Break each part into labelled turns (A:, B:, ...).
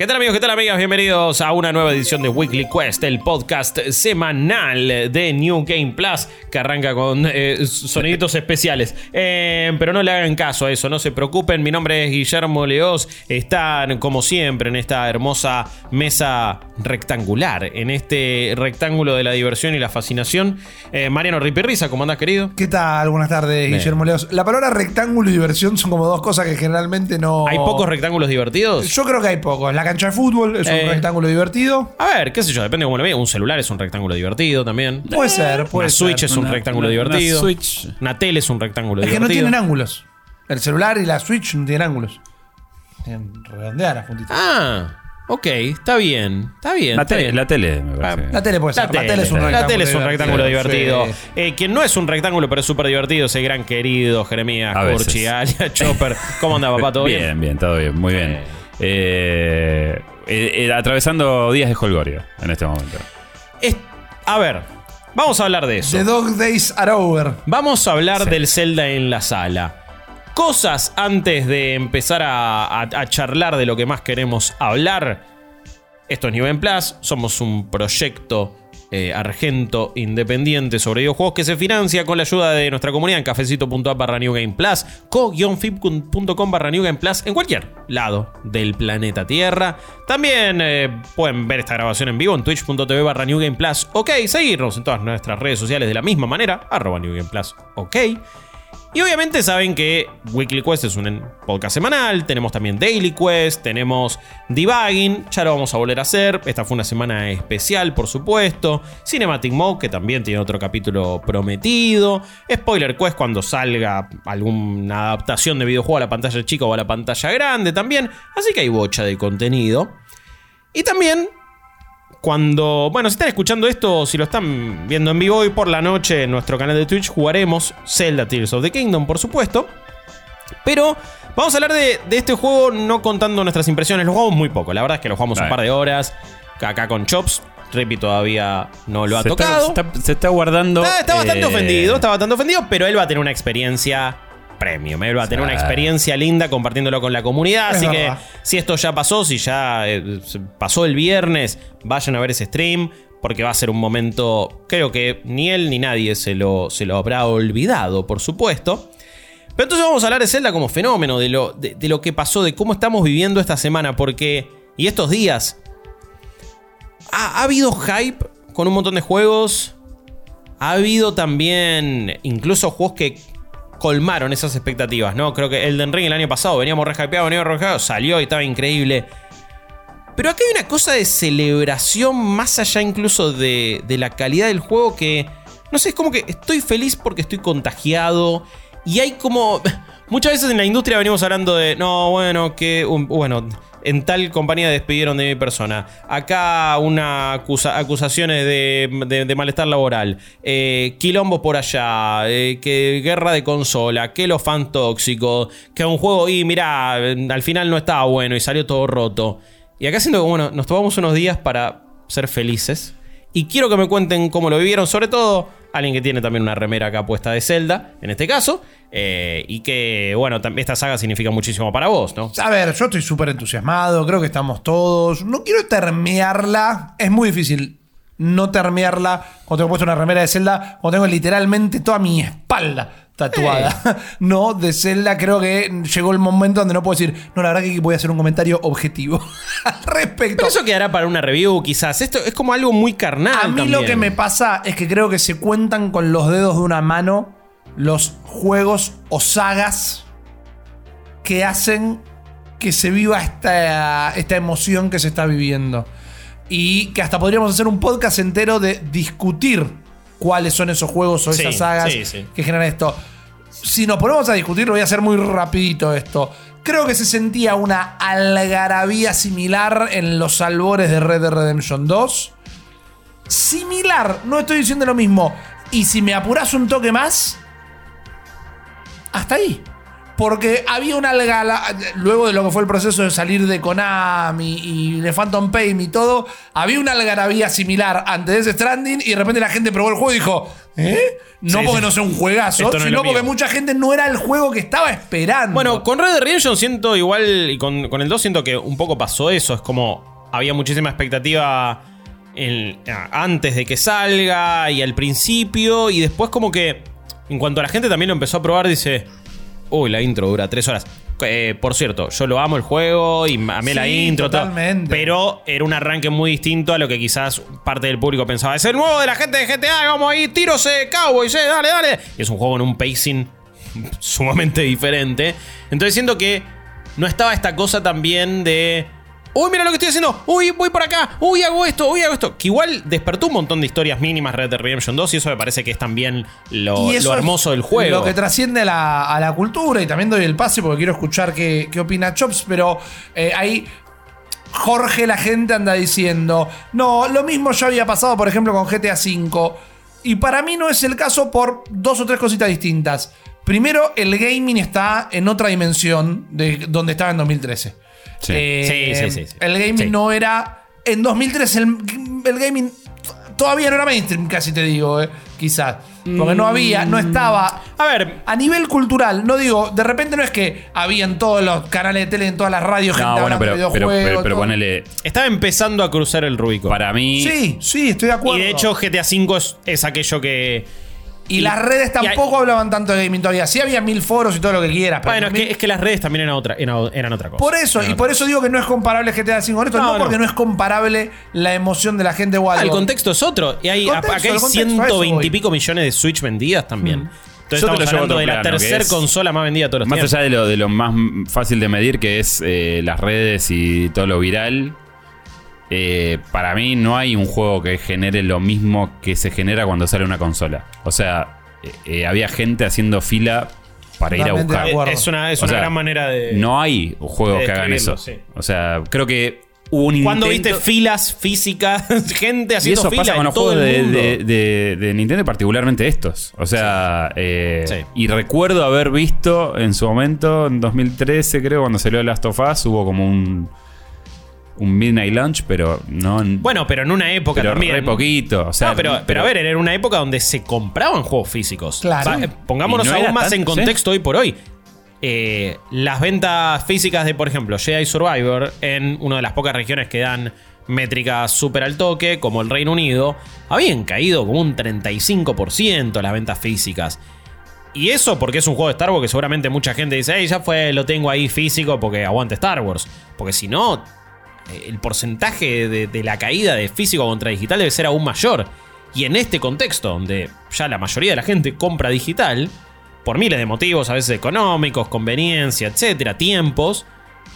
A: ¿Qué tal amigos? ¿Qué tal amigas? Bienvenidos a una nueva edición de Weekly Quest, el podcast semanal de New Game Plus, que arranca con eh, soniditos especiales. Eh, pero no le hagan caso a eso, no se preocupen. Mi nombre es Guillermo Leos. Están, como siempre, en esta hermosa mesa rectangular, en este rectángulo de la diversión y la fascinación. Eh, Mariano Ripirriza, ¿cómo andás, querido?
B: ¿Qué tal? Buenas tardes,
A: Bien.
B: Guillermo Leos. La palabra rectángulo y diversión son como dos cosas que generalmente no.
A: ¿Hay pocos rectángulos divertidos?
B: Yo creo que hay pocos. La cancha de fútbol es
A: Eh.
B: un rectángulo divertido.
A: A ver, qué sé yo, depende de cómo lo veas. Un celular es un rectángulo divertido también.
B: Puede ser, puede
A: Una
B: ser.
A: Switch es un rectángulo
C: una- una
A: divertido.
C: Switch.
A: Una tele es un rectángulo
B: Es que no
A: divertido.
B: tienen ángulos. El celular y la Switch no tienen ángulos. Tienen redondear las puntitas.
A: Ah, ok, está bien. Está bien.
C: La
A: está
C: tele,
A: bien.
C: la tele, me parece.
B: La tele puede
A: La
B: ser. La tele, es un
A: la
B: rectángulo.
A: tele es un rectángulo divertido.
B: Sí.
A: Eh, quien no es un rectángulo, pero es súper divertido, es el gran querido Jeremías. Corchi, alias Chopper. ¿Cómo anda, papá? ¿Todo bien?
C: bien, bien, todo bien, muy bien. Eh, eh, eh, atravesando días de Holgorio en este momento.
A: Es- a ver, vamos a hablar de eso.
B: The Dog Days Are Over.
A: Vamos a hablar del Zelda en la sala. Cosas antes de empezar a, a- a charlar de lo que más queremos hablar. Esto es Game Plus, somos un proyecto eh, argento independiente sobre videojuegos que se financia con la ayuda de nuestra comunidad en cafecito.app barra New Game Plus, co-fib.com barra New Game Plus, en cualquier lado del planeta Tierra. También eh, pueden ver esta grabación en vivo en twitch.tv barra New Game Plus, ok, seguirnos en todas nuestras redes sociales de la misma manera, arroba New Game Plus, ok. Y obviamente saben que Weekly Quest es un podcast semanal, tenemos también Daily Quest, tenemos Debugging, ya lo vamos a volver a hacer, esta fue una semana especial por supuesto, Cinematic Mode que también tiene otro capítulo prometido, Spoiler Quest cuando salga alguna adaptación de videojuego a la pantalla chica o a la pantalla grande también, así que hay bocha de contenido. Y también cuando, bueno, si están escuchando esto, si lo están viendo en vivo hoy por la noche en nuestro canal de Twitch, jugaremos Zelda Tears of the Kingdom, por supuesto. Pero vamos a hablar de, de este juego no contando nuestras impresiones. Lo jugamos muy poco, la verdad es que lo jugamos un par de horas. Acá con Chops, Rippy todavía no lo ha
C: se,
A: tocado.
C: Está, se, está, se está guardando.
A: Está, está bastante
C: eh,
A: ofendido, está bastante ofendido, pero él va a tener una experiencia premium. Él va a tener una experiencia linda compartiéndolo con la comunidad.
B: Es
A: así
B: verdad.
A: que si esto ya pasó, si ya eh, pasó el viernes, vayan a ver ese stream. Porque va a ser un momento, creo que ni él ni nadie se lo, se lo habrá olvidado, por supuesto. Pero entonces vamos a hablar de Zelda como fenómeno, de lo, de, de lo que pasó, de cómo estamos viviendo esta semana, porque. Y estos días. Ha, ha habido hype con un montón de juegos. Ha habido también incluso juegos que colmaron esas expectativas, ¿no? Creo que Elden Ring el año pasado veníamos re hypeados, veníamos re hypeados, salió y estaba increíble. Pero acá hay una cosa de celebración más allá incluso de, de la calidad del juego que... No sé, es como que estoy feliz porque estoy contagiado. Y hay como... Muchas veces en la industria venimos hablando de... No, bueno, que... bueno, en tal compañía despidieron de mi persona. Acá una acusa- acusaciones de, de- malestar laboral. Eh, por allá. eh, que guerra de consola. Que los fans tóxicos. Que un juego... Y mirá, al final no estaba bueno y salió todo roto. Y acá siento que, bueno, nos tomamos unos días para ser felices. Y quiero que me cuenten cómo lo vivieron, sobre todo alguien que tiene también una remera acá puesta de Zelda, en este caso. eh, y que, bueno, esta saga significa muchísimo para vos, ¿no?
B: A ver, yo estoy súper entusiasmado, creo que estamos todos. No quiero termearla, es muy difícil no termearla cuando tengo puesto una remera de Zelda, cuando tengo literalmente toda mi espalda tatuada, ¿no? De Zelda, creo que llegó el momento donde no puedo decir, no, la verdad que voy a hacer un comentario objetivo al respecto.
A: Pero eso quedará para una review, quizás. Esto es como algo muy carnal.
B: A mí
A: también.
B: lo que me pasa es que creo que se cuentan con los dedos de una mano los juegos o sagas que hacen que se viva esta, esta emoción que se está viviendo. Y que hasta podríamos hacer un podcast entero de discutir cuáles son esos juegos o
A: Sí,
B: esas sagas
A: sí, sí.
B: que generan esto. Si nos ponemos a discutir, lo voy a hacer muy rapidito esto. Creo que se sentía una algarabía similar en los albores de Red Dead Redemption 2 similar, no estoy diciendo lo mismo. Y si me apuras un toque más, hasta ahí. Porque había una algala, luego de lo que fue el proceso de salir de Konami y de Phantom Pain y todo, había una algarabía similar antes de ese Stranding y de repente la gente probó el juego y dijo, ¿eh? No
A: Sí,
B: porque
A: sí.
B: no sea un juegazo,
A: Esto
B: sino porque
A: mío.
B: mucha gente no era el juego que estaba esperando.
A: Bueno, con Red Dead Redemption siento igual, y con, con el 2 siento que un poco pasó eso. Es como había muchísima expectativa en- a- antes de que salga y al principio. Y después, como que en cuanto a la gente también lo empezó a probar, dice: Uy, la intro dura tres horas. Eh, por cierto, yo lo amo el juego y amé la
B: Sí,
A: intro, todo,
B: totalmente.
A: pero era un arranque muy distinto a lo que quizás parte del público pensaba. Es el nuevo de la gente de GTA, vamos ahí, tiros, eh, cowboys, eh, dale, dale. Y es un juego en un pacing sumamente diferente. Entonces siento que no estaba esta cosa también de. Uy, mira lo que estoy haciendo. Uy, voy por acá. Uy, hago esto. Uy, hago esto. Que igual despertó un montón de historias mínimas Red Dead Redemption 2 y eso me parece que es también lo, lo hermoso del juego.
B: Lo que trasciende a la, a la cultura y también doy el pase porque quiero escuchar qué, qué opina Chops, pero eh, ahí Jorge la gente anda diciendo, no, lo mismo ya había pasado por ejemplo con GTA V y para mí no es el caso por dos o tres cositas distintas. Primero, el gaming está en otra dimensión de donde estaba en 2013.
C: Sí.
B: Eh,
A: Sí, sí, sí, sí.
B: El gaming
A: Sí.
B: no era... En 2013 el, el gaming todavía no era mainstream, casi te digo, eh, quizás. Porque no había, no estaba
A: A ver,
B: a nivel cultural, no digo, de repente no es que había en todos los canales de tele, en todas las radios, gente
C: No, bueno,
B: hablando
C: pero,
B: de
C: pero, ponele.
A: estaba empezando a cruzar el Rubicon.
C: Para mí.
B: Sí, sí, estoy de acuerdo.
A: y de hecho, GTA V es, es aquello que.
B: Y,
A: y-
B: las redes
A: hay-
B: tampoco hablaban tanto de gaming todavía. Sí había mil foros y todo lo que quieras. pero
A: Bueno, es que, es que las redes también eran otra, eran, eran otra cosa.
B: Por eso, y por
A: cosa.
B: eso digo que no es comparable GTA V con esto, no,
A: No,
B: porque
A: no.
B: no es comparable la emoción de la gente o
A: Ah, el contexto es otro. Y hay,
B: contexto,
A: acá hay
B: el contexto, a eso
A: 120 y pico millones de Switch vendidas también. Entonces
C: Yo te lo
A: estamos
C: llevo a
A: hablando
C: otro
A: de la tercera consola más vendida de todos los
C: Más
A: tiempos.
C: allá de lo, de lo más fácil de medir, que es eh, las redes y todo lo viral, eh, para mí no hay un juego que genere lo mismo que se genera cuando sale una consola. O sea, eh, eh, había gente haciendo fila para ir a buscar.
A: Es una, es una
C: sea,
A: gran manera de.
C: No hay juegos
A: de
C: que hagan eso.
A: sí.
C: O sea, creo que hubo un
A: ¿Cuándo
C: intento-
A: viste filas físicas? gente
C: Y
A: haciendo
C: eso
A: fila
C: pasa con los juegos de,
A: mundo.
C: de- de- de Nintendo, y particularmente estos. O sea, eh,
A: Sí.
C: y recuerdo haber visto en su momento, en 2013, creo, cuando salió Last of Us, hubo como un, un Midnight Lunch, pero no. en-
A: Bueno, pero en una época
C: pero
A: también.
C: re poquito. O sea,
A: no, pero, pero a ver, era una época donde se compraban juegos físicos.
B: Claro.
A: Va, eh, pongámonos
C: no
A: aún más en contexto hoy por hoy. Eh, las ventas físicas de, por ejemplo, Jedi Survivor en una de las pocas regiones que dan métricas súper al toque, como el Reino Unido, habían caído como un 35% las ventas físicas. Y eso porque es un juego de Star Wars que seguramente mucha gente dice, hey, ya fue, lo tengo ahí físico porque aguante Star Wars. Porque si no, el porcentaje de, de la caída de físico contra digital debe ser aún mayor. Y en este contexto, donde ya la mayoría de la gente compra digital, por miles de motivos, a veces económicos, conveniencia, etcétera, tiempos,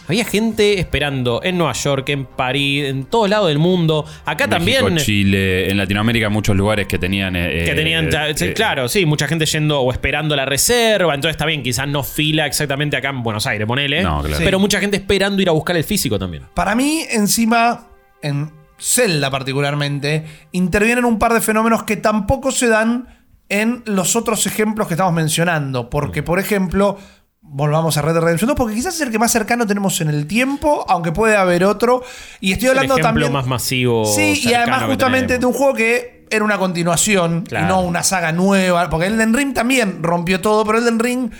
A: había gente esperando en Nueva York, en París, en todos lados del mundo. Acá
C: México,
A: también.
C: Chile, en Latinoamérica, muchos lugares que tenían. eh,
A: Que tenían, ya-
C: eh,
A: sí,
C: eh,
A: claro, sí, mucha gente yendo o esperando la reserva. Entonces está bien, quizás no fila exactamente acá en Buenos Aires, ponele.
C: No, claro.
A: Pero mucha gente esperando ir a buscar el físico también.
B: Para mí, encima, en Zelda particularmente, intervienen un par de fenómenos que tampoco se dan en los otros ejemplos que estamos mencionando. Porque, por ejemplo, volvamos a Red Dead Redemption 2, porque quizás es el que más cercano tenemos en el tiempo, aunque puede haber otro. Y estoy
A: el
B: hablando
A: ejemplo
B: también.
A: más masivo.
B: Sí, y además justamente de un juego que era una continuación
A: Claro.
B: y no una saga nueva. Porque Elden Ring también rompió todo, pero Elden Ring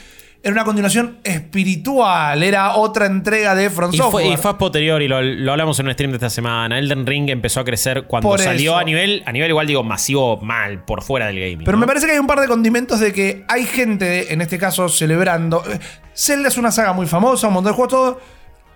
B: era una continuación espiritual, era otra entrega de From
A: Y fue, y fue posterior, y lo, lo hablamos en un stream de esta semana. Elden Ring empezó a crecer cuando
B: Por
A: salió
B: eso.
A: a nivel, a nivel igual digo, masivo mal, por fuera del gaming.
B: Pero
A: ¿no?
B: me parece que hay un par de condimentos de que hay gente, en este caso, celebrando. eh, Zelda es una saga muy famosa, un montón de juegos, todo.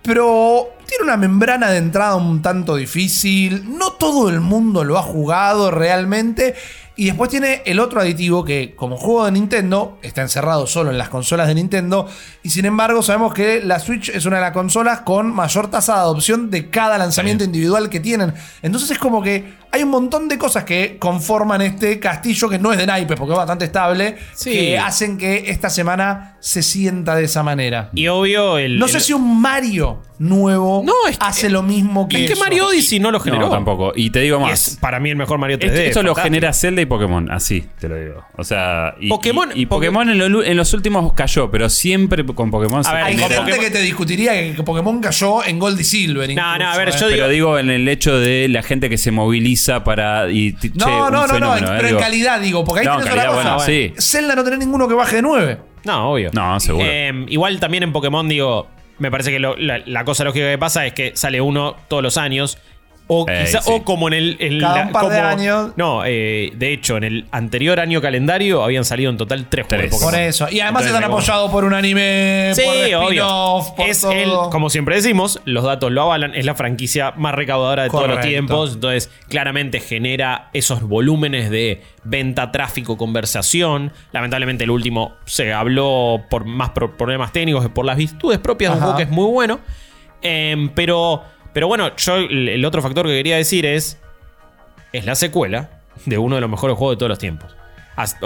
B: Pero tiene una membrana de entrada un tanto difícil. No todo el mundo lo ha jugado realmente. Y después tiene el otro aditivo que, como juego de Nintendo, está encerrado solo en las consolas de Nintendo. Y sin embargo, sabemos que la Switch es una de las consolas con mayor tasa de adopción de cada lanzamiento individual que tienen. Entonces es como que hay un montón de cosas que conforman este castillo que no es de naipes porque es bastante estable,
A: Sí.
B: que hacen que esta semana se sienta de esa manera.
A: Y obvio, el.
B: No
A: el-
B: sé si un Mario nuevo
A: No, es que-
B: hace lo mismo que
A: Es que
B: eso.
A: Mario Odyssey no lo generó.
C: No, tampoco. Y te digo más.
A: es para mí el mejor Mario 3D.
C: Esto, esto lo genera Zelda y Pokémon, así te lo digo. O sea, y,
A: Pokémon-
C: y, y
A: Poké-
C: Pokémon en, lo- en los últimos cayó, pero siempre con Pokémon se
A: A ver,
B: Hay gente
A: Pokémon-
B: que te discutiría que, Pokémon cayó en Gold y Silver.
A: No, no, a ver,
B: ¿eh?
A: yo digo-
C: Pero digo en el hecho de la gente que se moviliza para. Y, t- che,
B: No, no, no, no,
C: ¿eh?
B: pero en
C: Digo,
B: calidad digo, porque ahí
C: No,
B: tenés otra
C: calidad,
B: cosa.
C: bueno, sí.
B: Zelda no tenés ninguno que baje de 9.
A: No, obvio.
C: No, seguro.
A: Eh, igual también en Pokémon, digo, me parece que lo- la, la cosa lógica que pasa es que sale uno todos los años. O,
C: Eh,
A: quizá-
C: sí.
A: o como en el. en
B: Cada
A: la-
B: un par de
A: como-
B: años.
A: No, eh, de hecho, en el anterior año calendario habían salido en total tres, juegos de
C: Tres.
A: Pokémon.
B: Por eso. Y además
A: Entonces,
B: están apoyados por un anime,
A: Sí,
B: por
A: obvio.
B: por
A: Es
B: todo.
A: el, como siempre decimos, los datos lo avalan, es la franquicia más recaudadora de todos los tiempos. Entonces, claramente genera esos volúmenes de venta, tráfico, conversación. Lamentablemente, el último se habló por más pro- problemas técnicos que por las virtudes propias de un juego que es muy bueno. Em, pero, pero bueno, yo el, otro factor que quería decir es. Es la secuela de uno de los mejores juegos de todos los tiempos.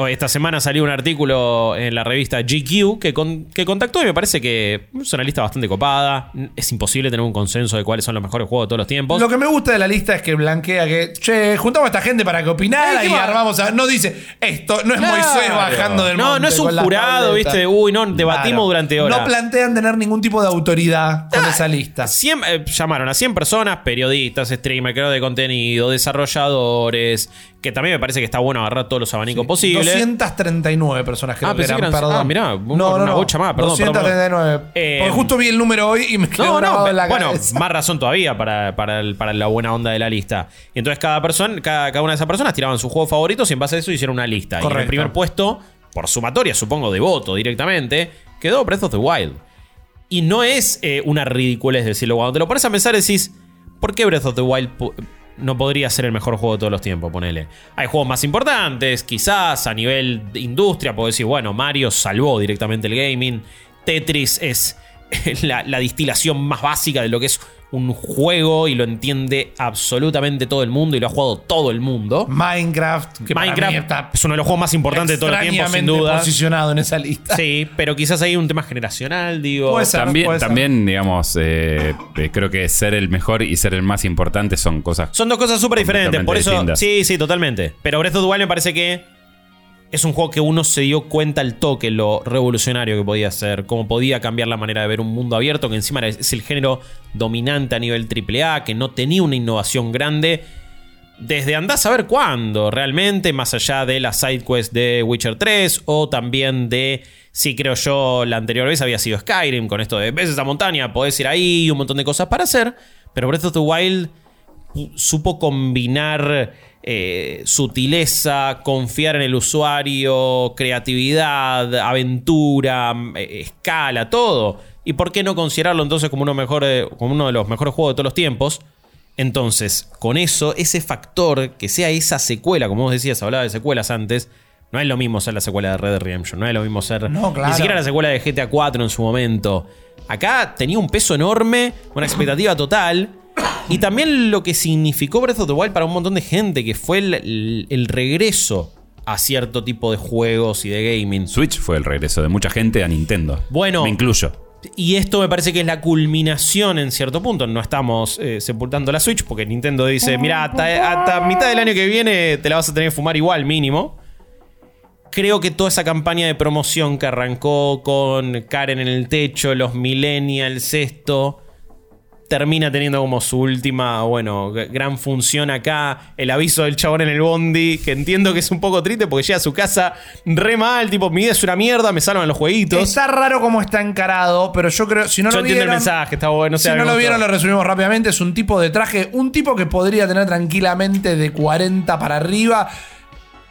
A: Esta semana salió un artículo en la revista GQ que, con- que contactó y me parece que es una lista bastante copada. Es imposible tener un consenso de cuáles son los mejores juegos de todos los tiempos.
B: Lo que me gusta de la lista es que blanquea que, che, juntamos a esta gente para que opinara y armamos a. No dice, esto no es
A: Claro.
B: Moisés bajando del
A: No,
B: monte
A: no es un jurado, viste, uy, no, debatimos durante horas.
B: No plantean tener ningún tipo de autoridad con esa lista.
A: 100, eh, llamaron a 100 personas, periodistas, streamers, creadores de contenido, desarrolladores, que también me parece que está bueno agarrar todos los abanicos posibles.
B: 239 personas creo
A: Ah,
B: que
A: pensé que eran-
B: perdón.
A: ah, mirá, un- una bocha más, perdón, perdón,
B: 239.
A: Eh,
B: Porque justo vi el número hoy y me quedó
A: No,
B: grabado
A: no,
B: en la
A: bueno,
B: cabeza.
A: más razón todavía para, para, el- para la buena onda de la lista. Y entonces cada persona, cada, cada una de esas personas tiraban sus juegos favoritos y en base a eso hicieron una lista. Y en el
B: Correcto.
A: primer puesto, por sumatoria, supongo, de voto directamente, quedó Breath of the Wild. Y no es eh, una ridiculez decirlo. Cuando te lo pones a pensar decís, ¿por qué Breath of the Wild no podría ser el mejor juego de todos los tiempos? Ponele. Hay juegos más importantes, quizás a nivel de industria, puedo decir, bueno, Mario salvó directamente el gaming. Tetris es la, la distilación más básica de lo que es un juego y lo entiende absolutamente todo el mundo y lo ha jugado todo el mundo.
B: Minecraft, que para mí
A: Minecraft
B: está
A: es uno de los juegos más importantes de todos los tiempos, sin duda.
B: posicionado en esa lista.
A: Sí, pero quizás hay un tema generacional, digo.
B: Puede ser.
C: También,
B: puede ser.
C: también digamos, eh, eh, creo que ser el mejor y ser el más importante son cosas.
A: Son dos cosas súper diferentes. Por eso,
C: distintas.
A: sí, sí, totalmente. Pero Breath of the Wild me parece que es un juego que uno se dio cuenta al toque lo revolucionario que podía ser, cómo podía cambiar la manera de ver un mundo abierto, que encima es el género dominante a nivel AAA, que no tenía una innovación grande. Desde andás a ver cuándo, realmente, más allá de la side quest de Witcher 3, o también de, sí creo yo, la anterior vez había sido Skyrim, con esto de ves esa montaña, podés ir ahí, un montón de cosas para hacer, pero Breath of the Wild supo combinar eh, sutileza, confiar en el usuario, creatividad, aventura, eh, escala, todo. ¿Y por qué no considerarlo entonces como uno, mejor, eh, como uno de los mejores juegos de todos los tiempos? Entonces, con eso, ese factor, que sea esa secuela, como vos decías, hablaba de secuelas antes, no es lo mismo ser la secuela de Red Dead Redemption, no es lo mismo ser
B: No, claro.
A: ni siquiera la secuela de GTA 4 en su momento. Acá tenía un peso enorme, una expectativa total. Y también lo que significó Breath of the Wild para un montón de gente, que fue el, el- el regreso a cierto tipo de juegos y de gaming.
C: Switch fue el regreso de mucha gente a Nintendo.
A: Bueno.
C: Me incluyo.
A: Y esto me parece que es la culminación en cierto punto. No estamos eh, sepultando la Switch porque Nintendo dice, mira, hasta, hasta mitad del año que viene te la vas a tener que fumar igual mínimo. Creo que toda esa campaña de promoción que arrancó con Karen en el techo, los millennials, esto, termina teniendo como su última, bueno, gran función acá. El aviso del chabón en el bondi, que entiendo que es un poco triste porque llega a su casa re mal, tipo, mi vida es una mierda, me salvan los jueguitos.
B: Está raro cómo está encarado, pero yo creo, si no
A: Yo
B: lo
A: entiendo
B: vieron,
A: el mensaje, está bueno.
B: si no lo vieron, lo resumimos rápidamente. Es un tipo de traje, un tipo que podría tener tranquilamente de 40 para arriba,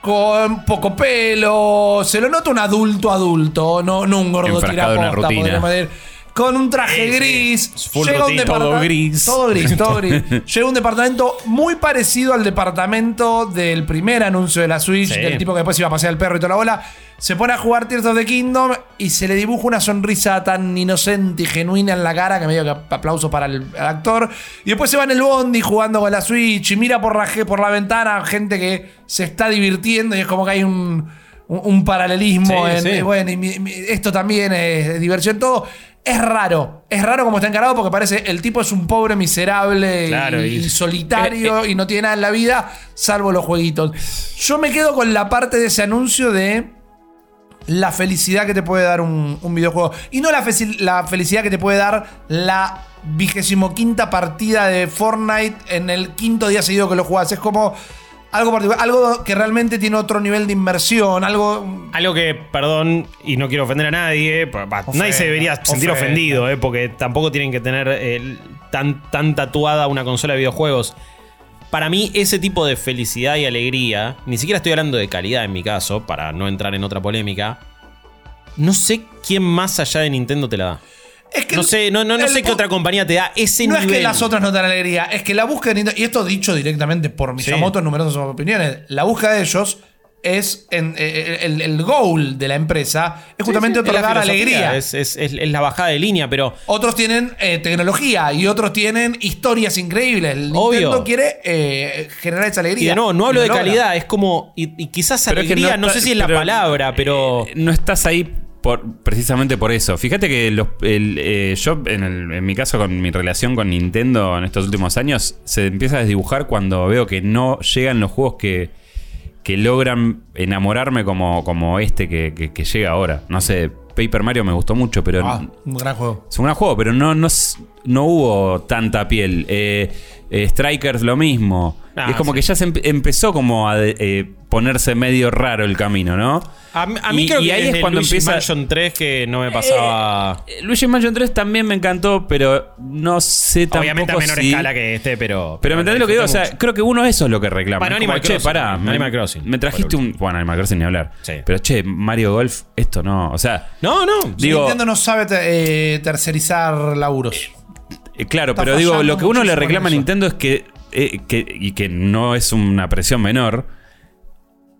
B: con poco pelo. Se lo nota un adulto adulto, no, no un gordo
C: Enfrascado en una
B: tiraposta,
C: rutina.
B: Con un traje
A: Sí, sí.
B: gris.
A: Full
B: llega un
C: Todo gris.
B: Todo gris, todo gris. llega un departamento muy parecido al departamento del primer anuncio de la Switch,
A: Sí.
B: del tipo que después iba a pasear el perro y toda la bola. Se pone a jugar Tears of the Kingdom y se le dibuja una sonrisa tan inocente y genuina en la cara que medio que aplauso para el, el actor. Y después se va en el bondi jugando con la Switch y mira por la, por la ventana gente que se está divirtiendo y es como que hay un, un- un paralelismo
A: Sí,
B: en,
A: sí.
B: y bueno, y mi- mi- esto también es diversión, todo. Es raro, es raro como está encarado porque parece el tipo es un pobre miserable y-
A: Claro,
B: y,
A: y-
B: solitario y no tiene nada en la vida salvo los jueguitos. Yo me quedo con la parte de ese anuncio de la felicidad que te puede dar un, un videojuego. Y no la, felicidad que te puede dar la vigésimo quinta partida de Fortnite en el quinto día seguido que lo jugás. Es como algo particular, algo que realmente tiene otro nivel de inmersión, algo...
A: Algo que, perdón, y no quiero ofender a nadie,
B: Ofenda,
A: nadie se debería sentir
B: ofenda.
A: ofendido, eh, porque tampoco tienen que tener eh, tan, tan tatuada una consola de videojuegos. Para mí, ese tipo de felicidad y alegría, ni siquiera estoy hablando de calidad en mi caso, para no entrar en otra polémica. No sé quién más allá de Nintendo te la da.
B: Es que
A: No sé, no, no, no sé qué otra compañía te da ese
B: No
A: nivel.
B: es que las otras no te dan alegría, es que la búsqueda de Nintendo, y esto dicho directamente por Miyamoto en numerosas opiniones, la búsqueda de ellos es en, eh, el, el goal de la empresa es justamente
A: Sí, sí,
B: otorgar alegría.
A: Es, es- es- es la bajada de línea, pero
B: Otros tienen eh, tecnología y otros tienen historias increíbles. El
A: Obvio.
B: Nintendo quiere eh, generar esa alegría.
A: Y de nuevo, no hablo
B: Y
A: de calidad, es como. Y, y quizás
C: Pero es que
A: alegría, no, sé si es la palabra, pero.
C: eh, no estás ahí por, precisamente por eso. Fíjate que los- el, eh, yo, en, el- en mi caso, con mi relación con Nintendo en estos últimos años, se empieza a desdibujar cuando veo que no llegan los juegos que, que logran enamorarme como, como este que, que- que llega ahora. No sé, Paper Mario me gustó mucho, pero
B: Ah, un gran juego.
C: es un gran juego, pero no, no, no hubo tanta piel. Eh, eh, Strikers lo mismo.
A: Ah,
C: es como
A: sí.
C: que ya se empe- empezó como a de- eh, ponerse medio raro el camino, ¿no?
A: A, mí- a mí
C: Y-
A: creo
C: y
A: que
C: ahí es cuando
A: Luigi
C: empieza-
A: Mansion 3 que no me pasaba.
C: Eh, Luigi Mansion 3 también me encantó, pero no sé tampoco
A: obviamente a menor
C: si-
A: escala que este, pero.
C: Pero me entendés lo que digo, o sea, creo que uno eso es lo que reclama. Es
A: Animal
C: como, che,
A: Crossing,
C: pará, me,
A: Animal Crossing,
C: me trajiste un. Bueno, Animal Crossing ni hablar.
A: Sí.
C: Pero che, Mario Golf, esto no. O sea,
A: No, no.
C: Digo-
B: Nintendo no sabe te- eh, tercerizar laburos.
C: Eh, Claro,
B: Está
C: pero digo, lo que uno le reclama a. Nintendo es que, eh, que- y que no es una presión menor,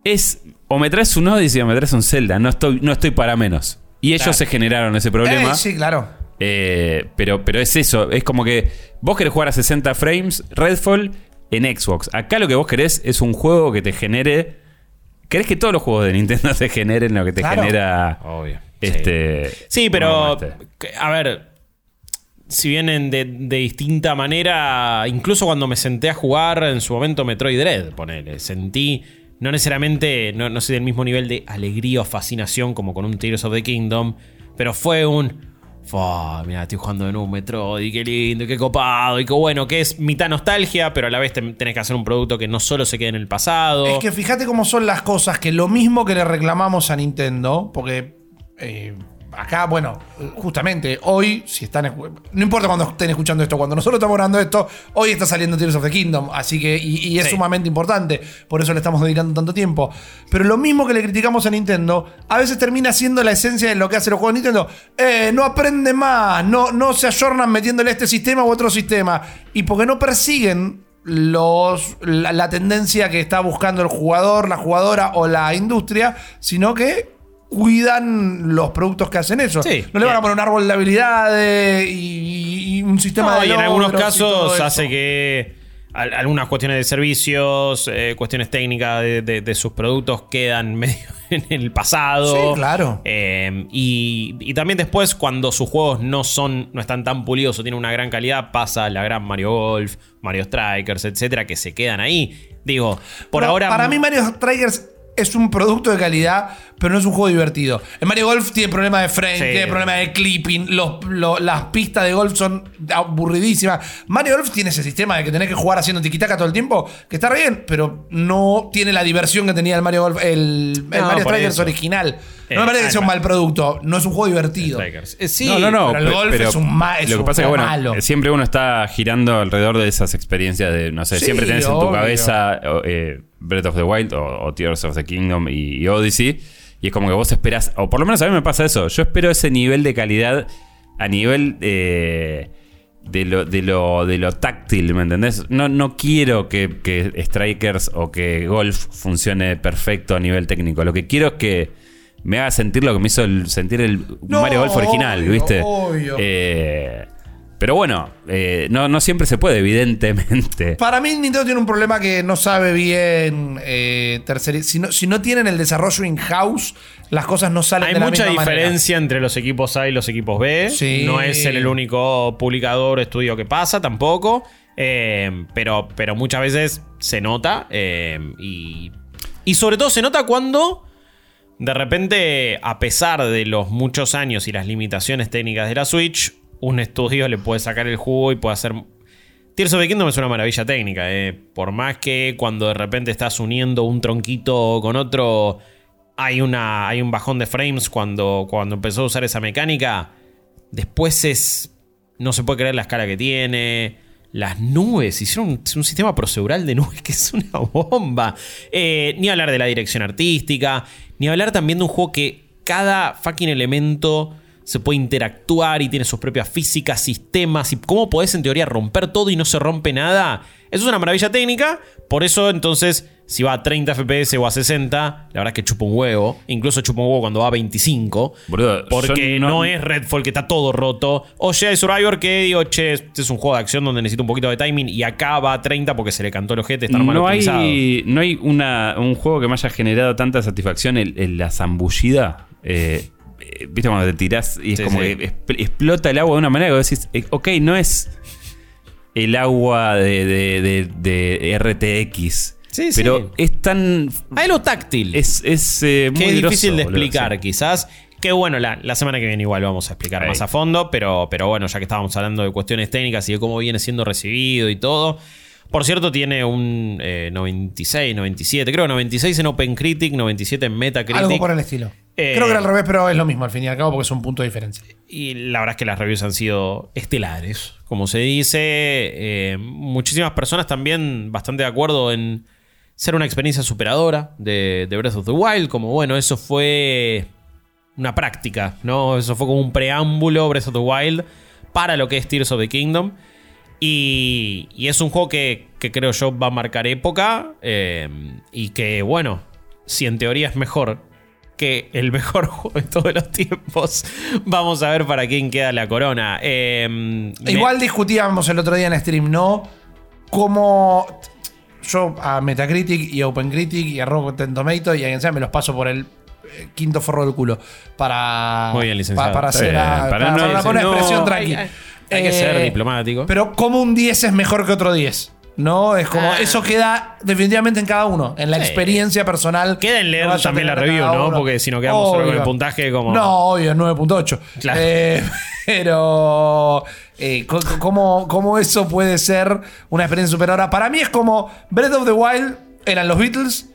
C: es o me traes un Odyssey o me traes un Zelda, no estoy, no estoy para menos. Y ellos
A: Claro.
C: se generaron ese problema.
B: Eh, sí, claro.
C: Eh, pero, pero es eso, es como que vos querés jugar a 60 frames, Redfall en Xbox. Acá lo que vos querés es un juego que te genere... ¿Querés que todos los juegos de Nintendo te generen lo que te
B: Claro.
C: genera...
A: Obvio.
C: Este,
A: Sí,
C: uno
A: pero.
C: este?
A: A ver. Si vienen de, de distinta manera, incluso cuando me senté a jugar en su momento Metroid Dread, ponele, sentí no necesariamente, no, no sé, del mismo nivel de alegría o fascinación como con un Tears of the Kingdom, pero fue un, Fua, mira, estoy jugando en un Metroid, y qué lindo, y qué copado, y qué bueno, que es mitad nostalgia, pero a la vez te- tenés que hacer un producto que no solo se quede en el pasado.
B: Es que fíjate cómo son las cosas, que lo mismo que le reclamamos a Nintendo, porque eh, acá, bueno, justamente hoy, si están. No importa cuando estén escuchando esto, cuando nosotros estamos hablando de esto, hoy está saliendo Tears of the Kingdom, así que. Y, y es
A: Sí.
B: sumamente importante, por eso le estamos dedicando tanto tiempo. Pero lo mismo que le criticamos a Nintendo, a veces termina siendo la esencia de lo que hace los juegos de Nintendo. Eh, no aprende más, no, no se ayornan metiéndole este sistema u otro sistema. Y porque no persiguen los, la, la tendencia que está buscando el jugador, la jugadora o la industria, sino que cuidan los productos que hacen eso.
A: Sí.
B: no le van a poner un árbol de habilidades y, y un sistema
A: No,
B: de
A: y en algunos casos hace que al- algunas cuestiones de servicios, eh, cuestiones técnicas de, de- de sus productos quedan medio en el pasado.
B: Sí, claro.
A: Eh, y, y también después, cuando sus juegos no son, no están tan pulidos o tienen una gran calidad, pasa la gran Mario Golf, Mario Strikers, etcétera, que se quedan ahí. Digo, por
B: Pero
A: ahora.
B: Para mí, Mario Strikers es un producto de calidad, pero no es un juego divertido. En Mario Golf tiene problema de frame,
A: Sí.
B: tiene problema de clipping, los- las pistas de golf son aburridísimas. Mario Golf tiene ese sistema de que tenés que jugar haciendo tiquitaca todo el tiempo, que está re bien, pero no tiene la diversión que tenía el Mario Golf, el, el
A: No,
B: Mario Strikers original.
A: Eh,
B: no me parece que sea un
A: ah,
B: mal producto, no es un juego divertido.
A: Strikers. Eh, sí,
C: no, no, no.
B: pero el golf es un ma- es
C: lo que
B: un
C: pasa es que, bueno,
B: malo.
C: siempre uno está girando alrededor de esas experiencias de, no sé,
B: Sí,
C: siempre tenés en tu
B: obvio.
C: cabeza eh, Breath of the Wild o, o Tears of the Kingdom y, y Odyssey. Y es como que vos esperás, o por lo menos a mí me pasa eso, yo espero ese nivel de calidad a nivel eh, de, lo, de, lo, de lo táctil, ¿me entendés? No, no quiero que, que Strikers o que Golf funcione perfecto a nivel técnico. Lo que quiero es que me haga sentir lo que me hizo el- sentir el
B: No,
C: Mario Golf original,
B: obvio,
C: ¿viste?
B: obvio.
C: Eh, pero bueno, eh, no, no siempre se puede, evidentemente.
B: Para mí Nintendo tiene un problema que no sabe bien eh, terceri- si, no, si no tienen el desarrollo in-house, las cosas no salen
A: Hay
B: de la
A: mucha
B: misma manera.
A: diferencia entre los equipos A y los equipos B.
B: Sí.
A: No es el único publicador o estudio que pasa tampoco. Eh, pero, pero muchas veces se nota. eh, y, y sobre todo se nota cuando de repente, a pesar de los muchos años y las limitaciones técnicas de la Switch, un estudio le puede sacar el jugo y puede hacer Tears of the Kingdom es una maravilla técnica, eh. Por más que cuando de repente estás uniendo un tronquito con otro, hay, una, hay un bajón de frames cuando, cuando empezó a usar esa mecánica. Después es. No se puede creer la escala que tiene. Las nubes, hicieron un, sistema procedural de nubes que es una bomba. Eh, ni hablar de la dirección artística, ni hablar también de un juego que cada fucking elemento se puede interactuar y tiene sus propias físicas, sistemas y cómo podés en teoría romper todo y no se rompe nada. Eso es una maravilla técnica, por eso entonces si va a 30 FPS o a 60, la verdad es que chupa un huevo, incluso chupa un huevo cuando va a 25,
C: Boludo,
A: porque no,
C: no-
A: es Redfall que está todo roto, o Jedi Survivor que digo, che, este es un juego de acción donde necesito un poquito de timing y acá va a 30 porque se le cantó el ojete, está mal
C: No hay, no hay una, un juego que me haya generado tanta satisfacción en, en la zambullida. Eh, eh, ¿Viste cuando te tirás y es
A: Sí,
C: como
A: sí.
C: que expl- explota el agua de una manera que decís, eh, ok, no es el agua de, de- de- de RTX.
A: Sí,
C: pero
A: sí.
C: es tan.
A: Hay lo táctil.
C: Es, es eh, muy
A: que es
C: grosso,
A: difícil de
C: boludo,
A: explicar,
C: sí.
A: quizás. Que bueno, la, la semana que viene igual vamos a explicar
C: Ahí.
A: más a fondo, pero, pero bueno, ya que estábamos hablando de cuestiones técnicas y de cómo viene siendo recibido y todo. Por cierto, tiene un eh, 96, 97, creo 96 en OpenCritic, 97 en Metacritic.
B: Algo por el estilo.
A: Eh,
B: Creo que era al revés, pero es lo mismo al fin y al cabo porque son puntos de diferencia.
A: Y la verdad es que las reviews han sido estelares, como se dice. Eh, muchísimas personas también bastante de acuerdo en ser una experiencia superadora de, de Breath of the Wild. Como bueno, eso fue una práctica, ¿no? Eso fue como un preámbulo, Breath of the Wild, para lo que es Tears of the Kingdom. Y, y es un juego que, creo yo va a marcar época. eh, y que, bueno, si en teoría es mejor que el mejor juego de todos los tiempos, vamos a ver para quién queda la corona. Eh, me-
B: Igual discutíamos el otro día en stream, ¿no? Cómo yo a Metacritic y a OpenCritic y a Rotten Tomato y a quien sea me los paso por el eh, quinto forro del culo para
A: Muy bien, licenciado.
B: pa- para hacer a-
C: para no
B: para
C: decir,
B: una
C: no,
B: expresión
A: hay-
B: tranqui.
A: hay- que ser diplomático.
B: Pero como un 10 es mejor que otro 10. ¿No? Es como,
A: Ah.
B: eso queda definitivamente en cada uno, en la
A: Sí.
B: experiencia personal.
A: Queda en leer también la review, ¿no?
B: uno.
A: Porque si no quedamos solo con el puntaje como...
B: No, obvio, 9.8.
A: Claro.
B: Eh, pero, eh, ¿cómo, ¿cómo eso puede ser una experiencia superadora? Para mí es como Breath of the Wild eran los Beatles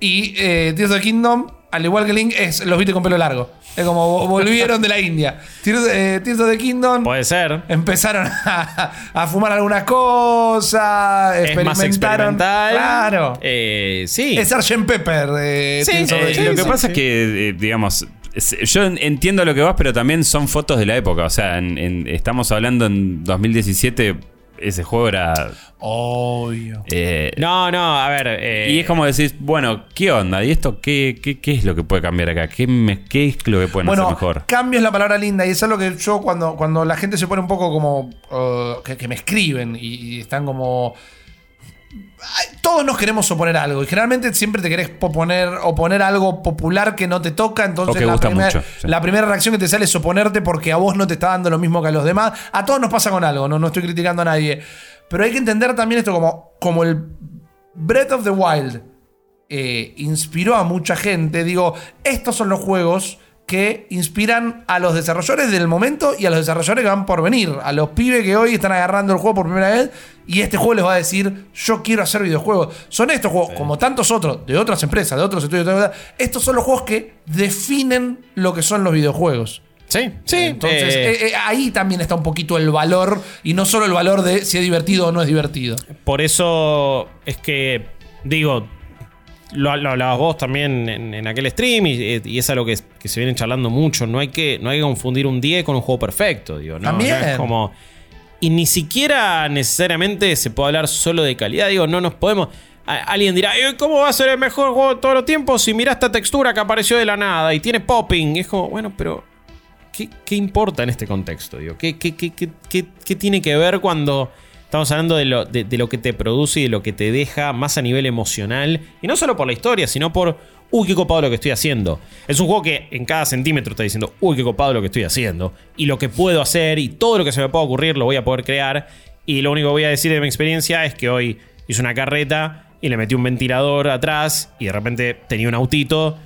B: y eh, Tears of the Kingdom, al igual que Link, es los Beatles con pelo largo. Es como vo- volvieron de la India. Tears, eh, Tears of the Kingdom
A: Puede ser.
B: empezaron a, a fumar algunas cosas,
A: Es más
B: experimentaron.
A: experimental.
B: Claro.
A: Eh, sí.
B: Es Sgt. Pepper. eh,
A: Sí,
B: Tears of the
C: Eh, lo que pasa
A: sí.
C: es que, eh, digamos, yo en- entiendo lo que vas, pero también son fotos de la época. O sea, en- en- estamos hablando en 2017, ese juego era...
B: Obvio.
C: eh,
A: No, no, a ver. eh,
C: Y es como decir, bueno, ¿qué onda? ¿Y esto qué, qué, qué es lo que puede cambiar acá? ¿Qué, me- qué es lo que pueden
B: Bueno,
C: hacer mejor?
B: cambio es la palabra linda y es algo que yo cuando, cuando la gente se pone un poco como... uh, que, que me escriben y, y están como... Todos nos queremos oponer algo y generalmente siempre te querés oponer, oponer algo popular que no te toca, entonces la,
C: gusta
B: primer-
C: mucho, sí.
B: la primera reacción que te sale es oponerte porque a vos no te está dando lo mismo que a los demás. A todos nos pasa con algo, no, no estoy criticando a nadie. Pero hay que entender también esto como, como el Breath of the Wild eh, inspiró a mucha gente. Digo, estos son los juegos que inspiran a los desarrolladores del momento y a los desarrolladores que van por venir. A los pibes que hoy están agarrando el juego por primera vez y este juego les va a decir, yo quiero hacer videojuegos. Son estos juegos, como tantos otros, de otras empresas, de otros estudios, de otras- estos son los juegos que definen lo que son los videojuegos.
A: Sí, sí.
B: Entonces,
A: eh,
B: eh, eh, ahí también está un poquito el valor y no solo el valor de si es divertido o no es divertido.
A: Por eso es que, digo, lo, lo hablabas vos también en, en aquel stream y, y es algo que, que se viene charlando mucho. No hay que, no hay que confundir un 10 con un juego perfecto, digo. ¿no?
B: También.
A: No es como. Y ni siquiera necesariamente se puede hablar solo de calidad. Digo, no nos podemos. a- alguien dirá, "Eh, ¿cómo va a ser el mejor juego de todos los tiempos si mira esta textura que apareció de la nada y tiene popping? Y es como, bueno, pero. ¿Qué, qué importa en este contexto? Digo? ¿Qué, qué, qué, qué, qué- qué tiene que ver cuando estamos hablando de lo, de, lo que te produce y de lo que te deja más a nivel emocional? Y no solo por la historia, sino por, uy, qué copado lo que estoy haciendo. Es un juego que en cada centímetro está diciendo, uy, qué copado lo que estoy haciendo. Y lo que puedo hacer y todo lo que se me pueda ocurrir lo voy a poder crear. Y lo único que voy a decir de mi experiencia es que hoy hice una carreta y le metí un ventilador atrás y de repente tenía un autito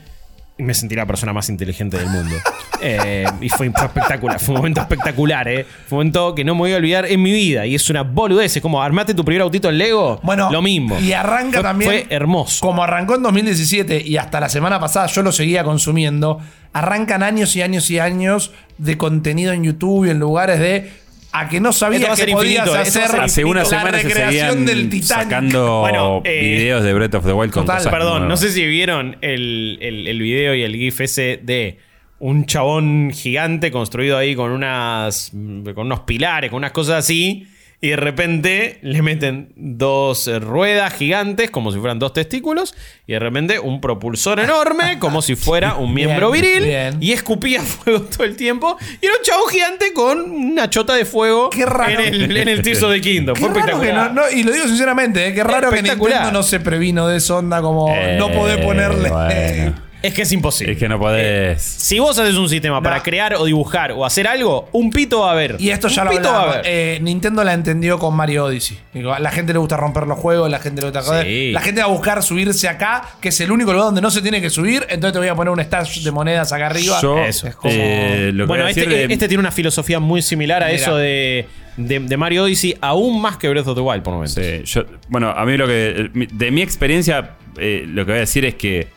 A: me sentí la persona más inteligente del mundo. Eh, y fue, fue espectacular, fue un momento espectacular, ¿eh? Fue un momento que no me voy a olvidar en mi vida. Y es una boludez, es como armate tu primer autito en Lego.
B: Bueno,
A: lo mismo.
B: Y arranca
A: Fue-
B: también.
A: Fue hermoso.
B: Como arrancó en 2017 y hasta la semana pasada yo lo seguía consumiendo, arrancan años y años y años de contenido en YouTube y en lugares de. A que no sabías que podías
A: infinito,
B: hacer
C: Hace una
B: la
C: semana se
B: recreación
C: seguían
B: del Titanic.
C: sacando
A: Bueno, eh,
C: videos de Breath of the Wild con
B: total,
C: cosas
A: Perdón, no sé si vieron el, el- el video y el GIF ese de un chabón gigante construido ahí con unas. con unos pilares, con unas cosas así. Y de repente le meten dos eh, ruedas gigantes, como si fueran dos testículos. Y de repente un propulsor enorme, como si fuera un miembro
B: Bien,
A: viril.
B: bien.
A: Y escupía fuego todo el tiempo. Y era un chabón gigante con una chota de fuego
B: Qué raro.
A: en el, en el Tears of the Kingdom.
B: Qué
A: Fue
B: raro que
A: espectacular.
B: no- no- y lo digo sinceramente, eh, qué raro que. Nintendo no se previno de onda como
C: Eh,
B: no poder ponerle.
C: bueno.
A: Es que es imposible.
C: Es que no podés.
A: Si vos haces un sistema para crear o dibujar o hacer algo, un pito va a haber.
B: Y esto ya
A: un
B: lo
A: pito va a haber.
B: Eh, Nintendo la entendió con Mario Odyssey. La gente le gusta romper los juegos, la gente le gusta joder.
A: Sí.
B: La gente va a buscar subirse acá, que es el único lugar donde no se tiene que subir. Entonces te voy a poner un stash de monedas acá arriba.
C: Yo,
A: Eso.
B: Es como-
C: eh, lo que
A: bueno, este,
C: de-
A: este tiene una filosofía muy similar a
B: Mira.
A: eso de, de, de Mario Odyssey, aún más que Breath of the Wild por momentos.
C: Sí, yo- bueno, a mí lo que. De mi experiencia, eh, lo que voy a decir es que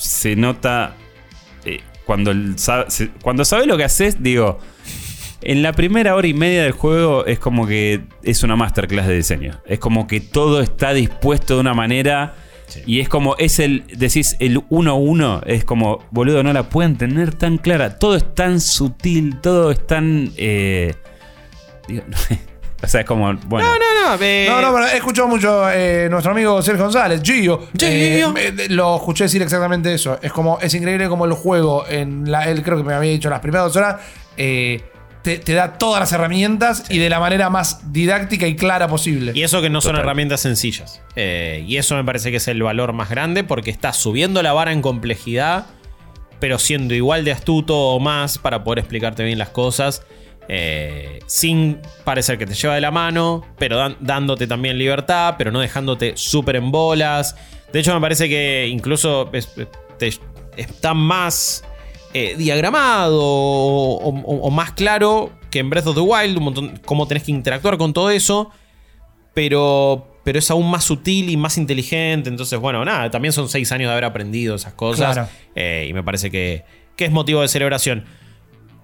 C: se nota. eh, cuando, el se- cuando sabes lo que haces, digo. En la primera hora y media del juego es como que es una masterclass de diseño. Es como que todo está dispuesto de una manera. Y es como, es el, decís, el 1-1, es como, boludo, no la pueden tener tan clara. Todo es tan sutil, todo es tan... eh, digo, o sea, es como, bueno...
A: No, no, no. eh,
B: No, no, pero he escuchado mucho eh, nuestro amigo Sergio González, Gio.
A: Gio.
B: eh, eh, lo escuché decir exactamente eso. Es como, es increíble como el juego, en la, él creo que me había dicho las primeras dos horas, eh, te, te da todas las herramientas y de la manera más didáctica y clara posible.
A: Y eso que no son herramientas sencillas. Eh, y eso me parece que es el valor más grande porque está subiendo la vara en complejidad, pero siendo igual de astuto o más para poder explicarte bien las cosas. Eh, sin parecer que te lleva de la mano, pero dan- dándote también libertad, pero no dejándote súper en bolas. De hecho, me parece que incluso es- está más eh, diagramado o, o- o más claro que en Breath of the Wild, un montón, cómo tenés que interactuar con todo eso pero, pero es aún más sutil y más inteligente. Entonces, bueno, nada, también son seis años de haber aprendido esas cosas.
B: Claro.
A: Eh, y me parece que, que es motivo de celebración.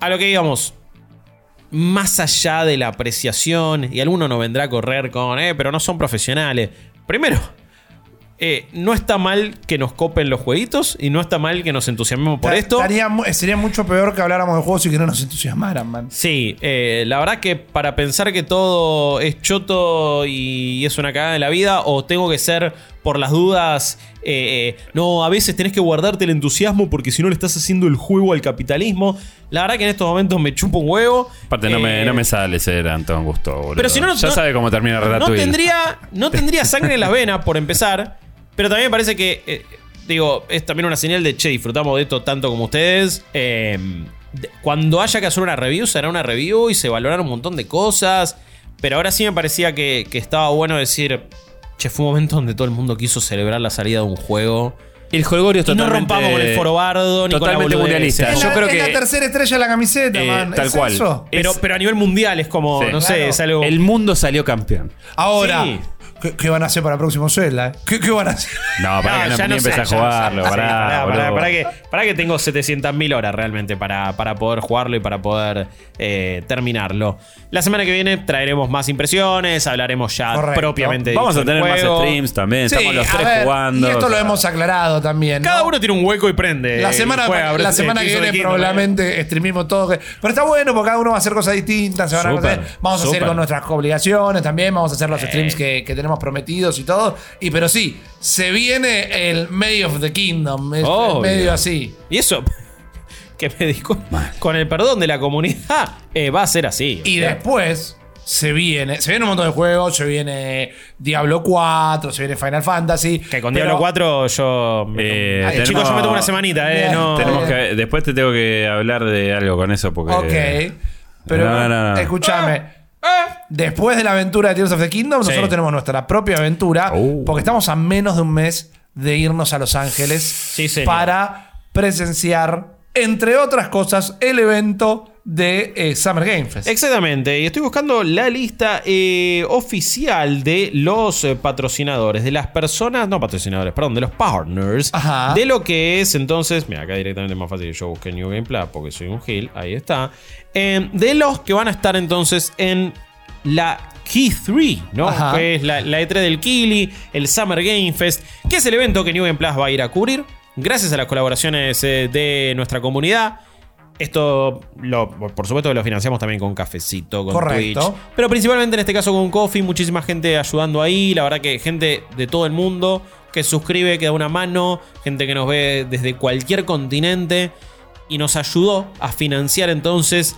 A: A lo que digamos, más allá de la apreciación, y alguno no vendrá a correr con, eh, pero no son profesionales. Primero, eh, no está mal que nos copen los jueguitos y no está mal que nos entusiasmemos por
B: Ta-
A: esto.
B: estaría mu- sería mucho peor que habláramos de juegos y que no nos entusiasmaran, man.
A: Sí, eh, la verdad que para pensar que todo es choto y es una cagada de la vida, o tengo que ser por las dudas, eh, eh, no, a veces tenés que guardarte el entusiasmo porque si no le estás haciendo el juego al capitalismo. La verdad que en estos momentos me chupo un huevo.
C: Aparte, no, me,
A: Eh,
C: no me sale ser Antón Gusto, boludo.
A: Pero si no, no-
C: ya
A: no-
C: sabe cómo termina
A: no tendría, no tendría sangre en las venas, por empezar. Pero también me parece que, digo, es también una señal de, che, disfrutamos de esto tanto como ustedes. Eh, de- cuando haya que hacer una review, será una review y se valorarán un montón de cosas. Pero ahora sí me parecía que, que estaba bueno decir, che, fue un momento donde todo el mundo quiso celebrar la salida de un juego.
C: El Holgorio es
A: Y no
C: totalmente...
A: rompamos con el foro bardo ni
C: totalmente
A: con la
C: mundialista.
B: Es
C: Yo
B: la,
C: creo
B: es
C: que-
B: la tercera estrella de la camiseta,
C: Eh,
B: man.
C: tal
B: ¿Es
C: cual.
B: eso?
A: Pero, a nivel mundial es como,
C: Sí.
A: no sé, es algo...
C: El mundo salió campeón.
B: Ahora,
A: Sí.
B: ¿Qué, qué van a hacer para el próximo Zelda? eh? ¿Qué, qué van a hacer?
C: No, para que no,
A: ya
C: ni
A: sé,
C: empecé a jugarlo.
A: sé, sí,
C: pará,
A: pará,
C: boludo.
A: pará, pará que, pará que tengo 700.000 horas realmente para, para poder jugarlo y para poder eh, terminarlo. La semana que viene traeremos más impresiones, hablaremos ya
B: Correcto.
A: propiamente de
C: Vamos a tener más streams también. Estamos los
B: a
C: tres
B: ver,
C: jugando.
B: Y esto
C: o
B: lo
C: sea,
B: hemos aclarado también. ¿no?
A: Cada uno tiene un hueco y prende.
B: La
A: y
B: semana,
A: juega
B: la
A: Breath-
B: semana que viene probablemente streamimos todo. Pero está bueno porque cada uno va a hacer cosas distintas. se van a
C: Súper,
B: conocer. vamos a hacer con nuestras obligaciones también. Vamos a hacer
A: Eh.
B: los streams que, que tenemos prometidos y todo. Y pero sí, se viene el May of the Kingdom. Es medio así.
A: Y eso, que me dijo, con el perdón de la comunidad, eh, va a ser así.
B: Y
A: sea,
B: después se viene, se viene un montón de juegos, se viene Diablo 4, se viene Final Fantasy.
A: Que con Diablo 4 yo.
C: Eh,
A: Ay,
C: tenemos-
A: chicos, yo me tomo una semanita, eh.
B: Bien,
A: No.
C: Tenemos que, después te tengo que hablar de algo con eso porque.
B: Ok. Pero
C: No, no, no.
B: escúchame. Después de la aventura de Tears of the Kingdom,
A: Sí.
B: nosotros tenemos nuestra propia aventura.
C: Oh.
B: Porque estamos a menos de un mes de irnos a Los Ángeles
A: señor.
B: para presenciar, entre otras cosas, el evento de eh, Summer Game Fest.
A: Exactamente, y estoy buscando la lista eh, oficial de los eh, patrocinadores, de las personas, no patrocinadores, perdón, de los partners,
B: Ajá.
A: de lo que es entonces, mira, acá directamente es más fácil yo busque New Game Plus porque soy un gil, ahí está, Eh, de los que van a estar entonces en la Key 3, ¿no?
B: Ajá.
A: Que es la, la E3 del Kili, el Summer Game Fest, que es el evento que New Game Plus va a ir a cubrir, gracias a las colaboraciones de nuestra comunidad. Esto, lo, por supuesto que lo financiamos también con Cafecito, con
B: Correcto.
A: Twitch. Pero principalmente en este caso con Coffee, muchísima gente ayudando ahí. La verdad que gente de todo el mundo que suscribe, que da una mano, gente que nos ve desde cualquier continente y nos ayudó a financiar entonces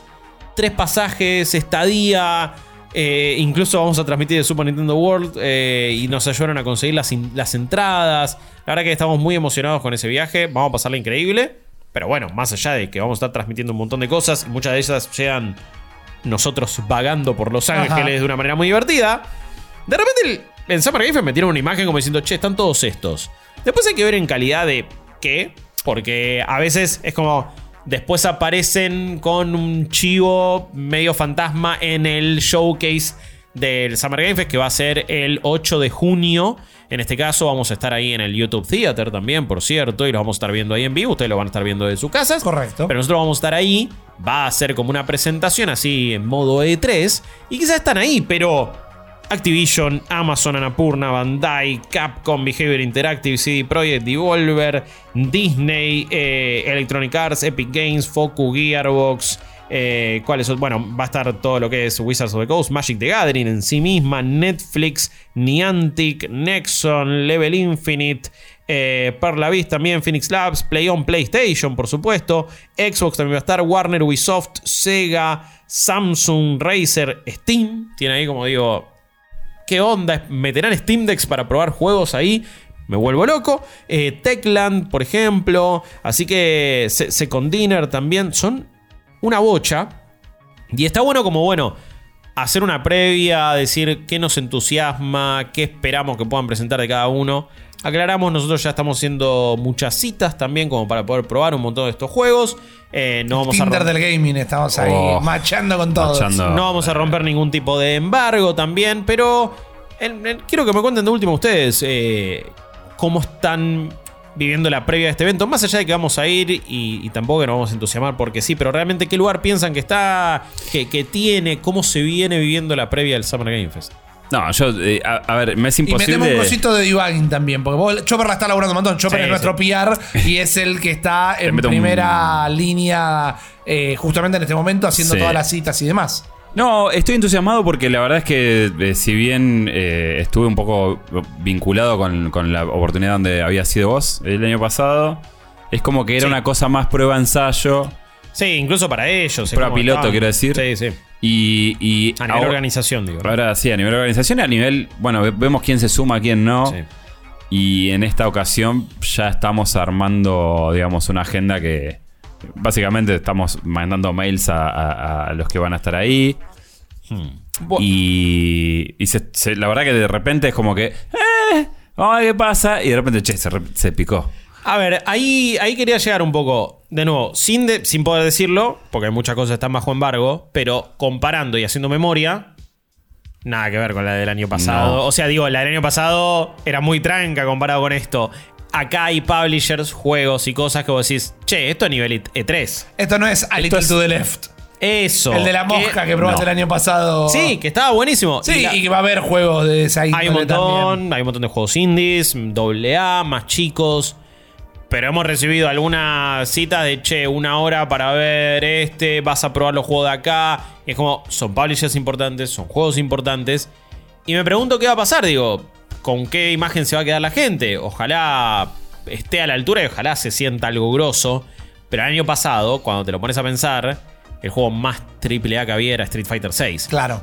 A: tres pasajes, estadía. eh, incluso vamos a transmitir de Super Nintendo World eh, y nos ayudaron a conseguir las, las entradas. La verdad que estamos muy emocionados con ese viaje. Vamos a pasarla increíble. Pero bueno, más allá de que vamos a estar transmitiendo un montón de cosas, muchas de ellas llegan nosotros vagando por Los Ángeles
B: Ajá.
A: de una manera muy divertida. De repente el- en Summer Game Fest metieron una imagen como diciendo, che, están todos estos. Después hay que ver en calidad de qué, porque a veces es como, después aparecen con un chivo medio fantasma en el showcase del Summer Game Fest que va a ser el 8 de junio. En este caso vamos a estar ahí en el YouTube Theater también, por cierto, y lo vamos a estar viendo ahí en vivo. Ustedes lo van a estar viendo de sus casas.
B: Correcto.
A: Pero nosotros vamos a estar ahí. Va a ser como una presentación así en modo E3. Y quizás están ahí, pero Activision, Amazon, Annapurna, Bandai, Capcom, Behavior Interactive, CD Projekt, Devolver, Disney, eh, Electronic Arts, Epic Games, Focus, Gearbox. Eh, ¿Cuáles son? Bueno, va a estar todo lo que es Wizards of the Coast, Magic the Gathering en sí misma, Netflix, Niantic, Nexon, Level Infinite, eh, Perla Beast también, Phoenix Labs, Play on PlayStation, por supuesto. Xbox también va a estar, Warner, Ubisoft, Sega, Samsung, Razer, Steam. Tiene ahí, como digo, ¿qué onda? ¿Meterán Steam Decks para probar juegos ahí? Me vuelvo loco. Eh, Techland, por ejemplo. Así que Se- Second Dinner también. Son una bocha. Y está bueno como, bueno, hacer una previa, decir qué nos entusiasma, qué esperamos que puedan presentar de cada uno. Aclaramos, nosotros ya estamos haciendo muchas citas también como para poder probar un montón de estos juegos. Eh, no vamos a
B: Tinder del gaming, estamos ahí
C: Oh.
B: machando con todos.
C: Machando.
A: no vamos a romper ningún tipo de embargo también, pero en- en- quiero que me cuenten de último ustedes eh, cómo están viviendo la previa de este evento. Más allá de que vamos a ir y, y tampoco que nos vamos a entusiasmar porque sí, pero realmente qué lugar piensan que está, que, que tiene, cómo se viene viviendo la previa del Summer Game Fest.
C: No, yo, eh, a, a ver, me es
B: Y metemos
C: imposible.
B: un cosito de debugging también, porque vos, Chopper la está laburando un montón. Chopper
A: Sí,
B: es nuestro PR y es el que está en
C: un-
B: primera línea eh, justamente en este momento haciendo
C: Sí.
B: todas las citas y demás.
C: No, estoy entusiasmado porque la verdad es que eh, si bien eh, estuve un poco vinculado con, con la oportunidad donde había sido vos el año pasado, es como que era
A: Sí.
C: una cosa más prueba-ensayo
A: Sí, incluso para ellos.
C: Prueba piloto,
A: estaban-
C: quiero decir.
A: Sí, sí.
C: y... y
A: A nivel
C: ahora-
A: organización, digo.
C: Ahora sí, a nivel organización y a nivel... Bueno, ve- vemos quién se suma, quién no.
A: Sí.
C: Y en esta ocasión ya estamos armando, digamos, una agenda que básicamente estamos mandando mails a, a- a los que van a estar ahí.
A: Bu-
C: Y, y se- se- la verdad que de repente es como que, eh, vamos a ver qué pasa. Y de repente, che, se, picó.
A: A ver, ahí, ahí quería llegar un poco, de nuevo, sin, de- sin poder decirlo, porque muchas cosas están bajo embargo, pero comparando y haciendo memoria, Nada que ver con la del año pasado.
C: No.
A: O sea, digo, la del año pasado era muy tranca comparado con esto. Acá hay publishers, juegos y cosas que vos decís, che, esto a nivel E3.
B: Esto no es A Little
C: es-
B: to the Left.
A: Eso.
B: El de la mosca que, probaste
C: no.
B: el año pasado.
A: Sí, que estaba buenísimo.
B: Sí,
A: Y la-
B: y que va a haber juegos de esa
A: hay un montón,
B: también.
A: hay un montón de juegos indies, AA, más chicos. Pero hemos recibido algunas citas de che, una hora para ver este, vas a probar los juegos de acá. Y es como, son publishers importantes, son juegos importantes. Y me pregunto qué va a pasar, digo, con qué imagen se va a quedar la gente. Ojalá esté a la altura y ojalá se sienta algo grosso. Pero el año pasado, cuando te lo pones a pensar, el juego más triple A que había era Street Fighter VI.
B: Claro.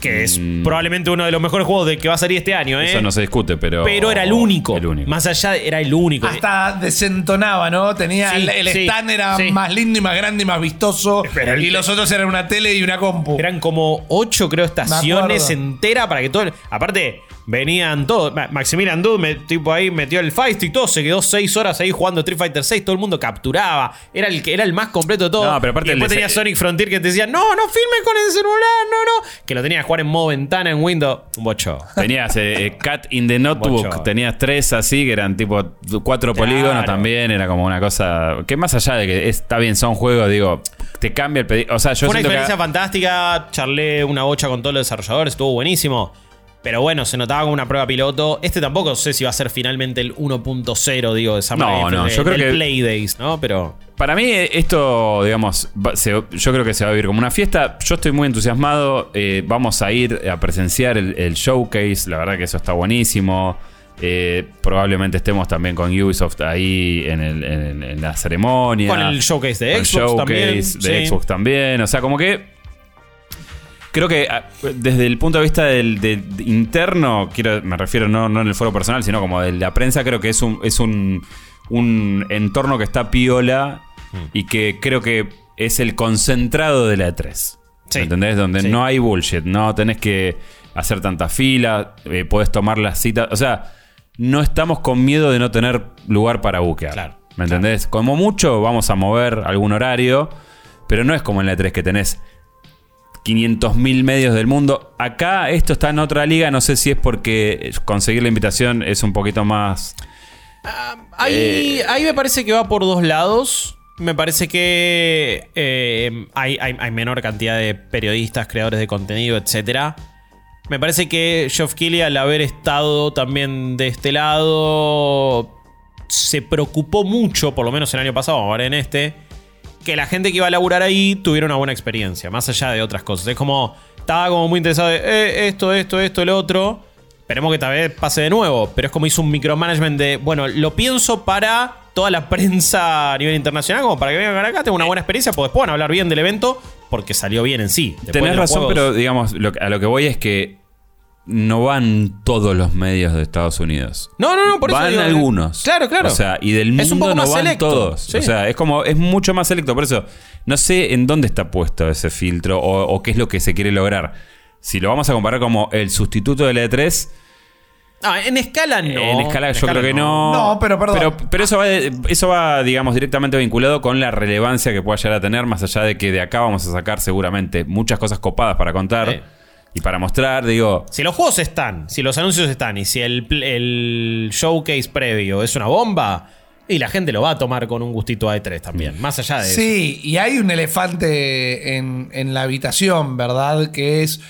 A: Que es probablemente uno de los mejores juegos de que va a salir este año, ¿eh?
C: Eso no se discute, pero.
A: Pero era el único.
C: El único.
A: Más allá, era el único.
B: Hasta desentonaba, ¿no? Tenía
A: Sí,
B: el, el
A: sí,
B: stand era
A: sí.
B: más lindo y más grande y más vistoso.
A: Pero el-
B: y los otros eran una tele y una compu.
A: Eran como ocho, creo, estaciones enteras para que todo. el- Aparte, venían todos. Ma- Maximilian Dude, tipo ahí, metió el Feist y todo. Se quedó seis horas ahí jugando Street Fighter 6. Todo el mundo capturaba. Era el, era el más completo de todo.
C: No, pero aparte
A: y después tenía Sonic Frontier que te decía: No, no filmes con el celular, no, no. Que lo tenía que jugar en modo ventana en Windows. Un bocho.
C: Tenías eh, eh, Cat in the Notebook,
A: Bocho.
C: tenías tres así, que eran tipo cuatro
A: Claro.
C: polígonos también, era como una cosa. Que más allá de que está bien, son juegos, digo, te cambia el pedido. O sea, yo
A: Fue una
C: que.
A: experiencia fantástica. Charlé una bocha con todos los desarrolladores. Estuvo buenísimo. Pero bueno, se notaba como una prueba piloto. Este tampoco sé si va a ser finalmente el 1.0, digo, de Summer
C: No, no,
A: de-
C: yo creo
A: del
C: que-
A: Play Days, ¿no? Pero.
C: Para mí, esto, digamos, se- yo creo que se va a vivir como una fiesta. Yo estoy muy entusiasmado. eh, vamos a ir a presenciar el, el showcase. La verdad que eso está buenísimo. Eh, probablemente estemos también con Ubisoft ahí en, el- en- en la ceremonia.
A: Con el showcase de
C: Con el
A: Xbox
C: showcase
A: también,
C: de
A: sí.
C: Xbox también. O sea, como que. Creo que ah, desde el punto de vista del, del interno, quiero, me refiero no, no en el foro personal, sino como de la prensa, creo que es un, es un, un entorno que está piola
A: Mm.
C: y que creo que es el concentrado de la E3.
A: Sí.
C: ¿Entendés? Donde
A: Sí.
C: no hay bullshit, no tenés que hacer tanta fila, eh, podés tomar las citas. O sea, no estamos con miedo de no tener lugar para buquear.
A: Claro,
C: ¿Me entendés? Como mucho vamos a mover algún horario, pero no es como en la E3 que tenés 500.000 medios del mundo. Acá esto está en otra liga, no sé si es porque conseguir la invitación es un poquito más...
A: Ahí,
C: Eh,
A: ahí me parece que va por dos lados. Me parece que eh, hay, hay- hay menor cantidad de periodistas, creadores de contenido, etc. Me parece que Geoff Keighley, al haber estado también de este lado, se preocupó mucho, por lo menos el año pasado, vamos a ver en este, que la gente que iba a laburar ahí tuviera una buena experiencia, más allá de otras cosas. Es como, estaba como muy interesado de "Eh, esto, esto, esto, el otro. Esperemos que tal vez pase de nuevo, pero es como hizo un micromanagement de, bueno, lo pienso para toda la prensa a nivel internacional, como para que vengan acá, tengo una buena experiencia, pues después van a hablar bien del evento, porque salió bien en sí. Después
C: Tenés razón,
A: juegos-
C: pero digamos, lo a lo que voy es que no van todos los medios de Estados Unidos.
A: No, no, no, por eso
C: van
A: digo,
C: algunos.
A: Claro, claro.
C: O sea, y del
A: Es un
C: mundo
A: poco
C: no
A: más
C: van
A: selecto,
C: todos.
A: sí.
C: O sea, es como, es mucho más selecto. Por eso, no sé en dónde está puesto ese filtro o, o qué es lo que se quiere lograr. Si lo vamos a comparar como el sustituto del E3,
A: Ah, en escala no.
C: en escala yo creo que no.
B: No, pero perdón.
C: Pero, pero eso, va, eso va, digamos, directamente vinculado con la relevancia que pueda llegar a tener, más allá de que de acá vamos a sacar seguramente muchas cosas copadas para contar
A: Sí.
C: Y para mostrar. Digo,
A: Si los juegos están, si los anuncios están y si el, el showcase previo es una bomba, y la gente lo va a tomar con un gustito a E3 también, más allá de eso.
B: Sí, y hay un elefante en, en la habitación, ¿verdad? Que es.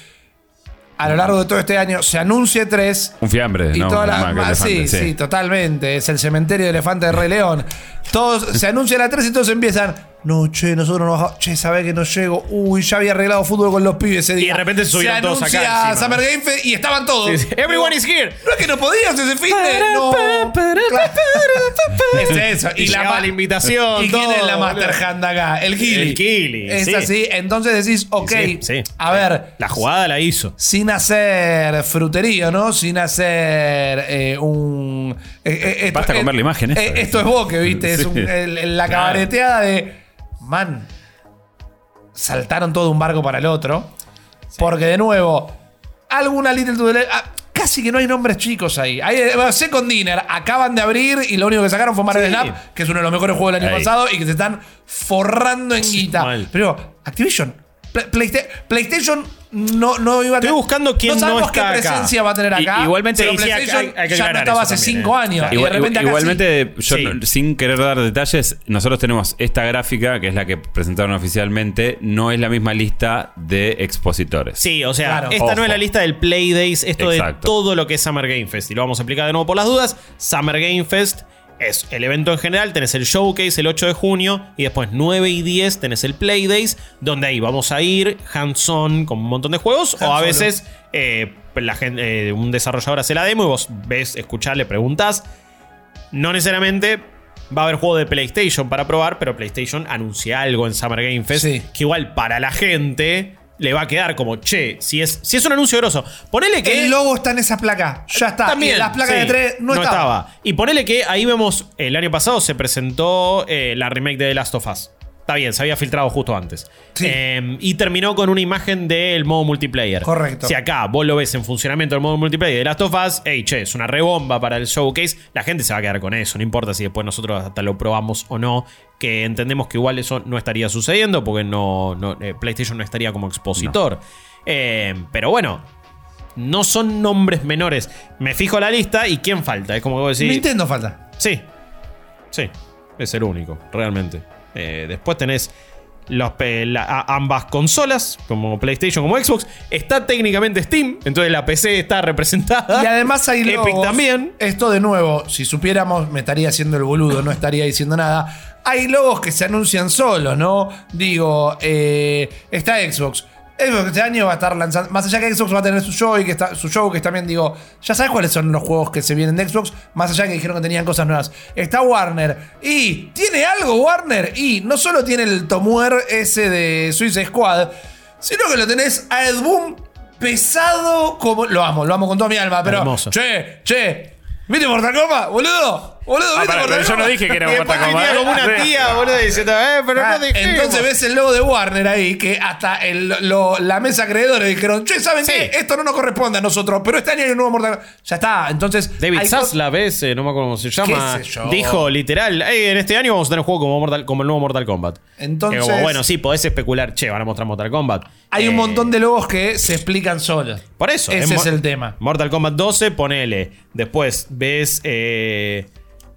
B: A lo largo de todo este año se anuncia tres.
C: un fiambre,
B: Y
C: ¿no?
B: toda la-
C: Más
B: sí, sí, totalmente. Es el cementerio de elefante de Rey León. Todos se anuncia la 3 y todos empiezan. No, che, nosotros no bajamos. Che, sabés que no llego. Uy, ya había arreglado fútbol con los pibes ese día.
A: de repente subieron
B: se
A: todos acá encima.
B: Summer Game Fest y estaban todos.
A: Sí, sí. Everyone is here.
B: No es que no podías ese fin de. No. Es eso.
A: Y,
B: la,
A: la invitación.
B: ¿Y quién es la
A: boludo.
B: Master Hand acá? El Gili.
A: El Gili,
B: Es
A: sí.
B: así. Entonces decís, ok. A ver.
A: La jugada la hizo.
B: Sin hacer fruterío, ¿no? Sin hacer eh, un. eh, eh, esto-
C: Basta con ver la imagen,
B: eh,
C: esta.
B: esto es boque, ¿viste? Es un- el- la cabareteada de. Man. Saltaron todo de un barco para el otro. Porque de nuevo. Alguna Little to the Left- ah, Casi que no hay nombres chicos ahí. Hay, eh, Second Dinner acaban de abrir y lo único que sacaron fue Marvel
A: Sí.
B: Snap, que es uno de los mejores juegos del año pasado y que se están forrando en guita.
A: mal.
B: Pero Activision Pla- Playsta- PlayStation no, no iba a
A: Estoy
B: tener-
A: buscando quién
B: no sabemos
A: no está
B: qué
A: acá.
B: presencia va a tener
C: I-
B: acá.
C: igualmente-
B: pero
A: Sí, sí, hay-
B: PlayStation
A: hay- hay que
B: ya no estaba hace
A: también,
B: 5
A: eh.
B: años.
A: Claro.
B: Y de
C: Igual-
B: repente acá
C: igualmente, yo
A: Sí.
C: no- sin querer dar detalles, nosotros tenemos esta gráfica, que es la que presentaron oficialmente, no es la misma lista de expositores.
A: Sí, o sea,
B: Claro.
A: esta
C: Ojo.
A: no es la lista del Play Days, esto de todo lo que es Summer Game Fest. Y lo vamos a explicar de nuevo por las dudas. Summer Game Fest es el evento en general, tenés el showcase el 8 de junio y después 9 y 10 tenés el Play Days, donde ahí vamos a ir hands-on con un montón de juegos o a veces eh, la gente, eh, un desarrollador hace la demo y vos ves, escuchás, le preguntás. No necesariamente va a haber juego de PlayStation para probar, pero PlayStation anuncia algo en Summer Game Fest
B: Sí.
A: que igual para la gente le va a quedar como, che, si es, si es un anuncio grosso, ponele que...
B: El logo está en esa placa. Ya está.
A: También,
B: y las placas
A: sí,
B: de 3 no, estaba.
A: Y ponele que ahí vemos, el año pasado se presentó eh, la remake de The Last of Us. Está bien, se había filtrado justo antes.
B: Sí.
A: Eh, y terminó con una imagen del modo multiplayer.
B: Correcto.
A: Si acá vos lo ves en funcionamiento del modo multiplayer de Last of Us, hey, che, es una rebomba para el showcase. La gente se va a quedar con eso. No importa si después nosotros hasta lo probamos o no. Que entendemos que igual eso no estaría sucediendo porque no, no, eh, PlayStation no estaría como expositor. Eh, pero bueno, no son nombres menores. Me fijo la lista y quién falta. Es como que vos decís.
B: Nintendo falta.
A: Sí. Sí. Es el único, realmente. Eh, después tenés los, la- ambas consolas, como PlayStation, como Xbox. Está técnicamente Steam, entonces la PC está representada.
B: Y además hay
A: Epic
B: logos.
A: también.
B: Esto de nuevo, si supiéramos, me estaría haciendo el boludo, no estaría diciendo nada. Hay logos que se anuncian solos, ¿no? Digo, eh, está Xbox. Xbox este año va a estar lanzando. Más allá que Xbox va a tener su show y que está, su show, que también digo, ya sabes cuáles son los juegos que se vienen de Xbox, más allá que dijeron que tenían cosas nuevas. Está Warner. Y tiene algo Warner. Y no solo tiene el Tomuer ese de Suicide Squad, sino que lo tenés a Ed Boon pesado como. Lo amo, lo amo con toda mi alma, pero.
A: Hermoso.
B: Che, che. ¿Viste Mortal Kombat, boludo? Boludo,
C: Ah,
B: ¿viste
C: pero yo no dije que era Kombat.
B: venía
A: como una tía, boludo, diciendo, eh, pero
B: Ah,
A: no dijimos.
B: entonces ves el logo de Warner ahí, que hasta el- lo- la mesa acreedores dijeron, che, ¿saben
A: Sí.
B: qué? Esto no nos corresponde a nosotros, pero este año hay un nuevo Mortal Kombat. Ya está, entonces...
A: David
B: hay
A: Zaslav ese, no me acuerdo cómo se llama.
B: ¿Qué sé yo?
A: Dijo literal, "Ey, en este año vamos a tener un juego como, Mortal- como el nuevo Mortal Kombat.
B: Entonces-
A: como, bueno, sí, podés especular, che, van a mostrar Mortal Kombat.
B: Hay un
A: Eh,
B: montón de logos que se explican solos.
A: Por eso.
B: Ese es el tema.
A: Mortal Kombat 12, ponele. Después ves. eh,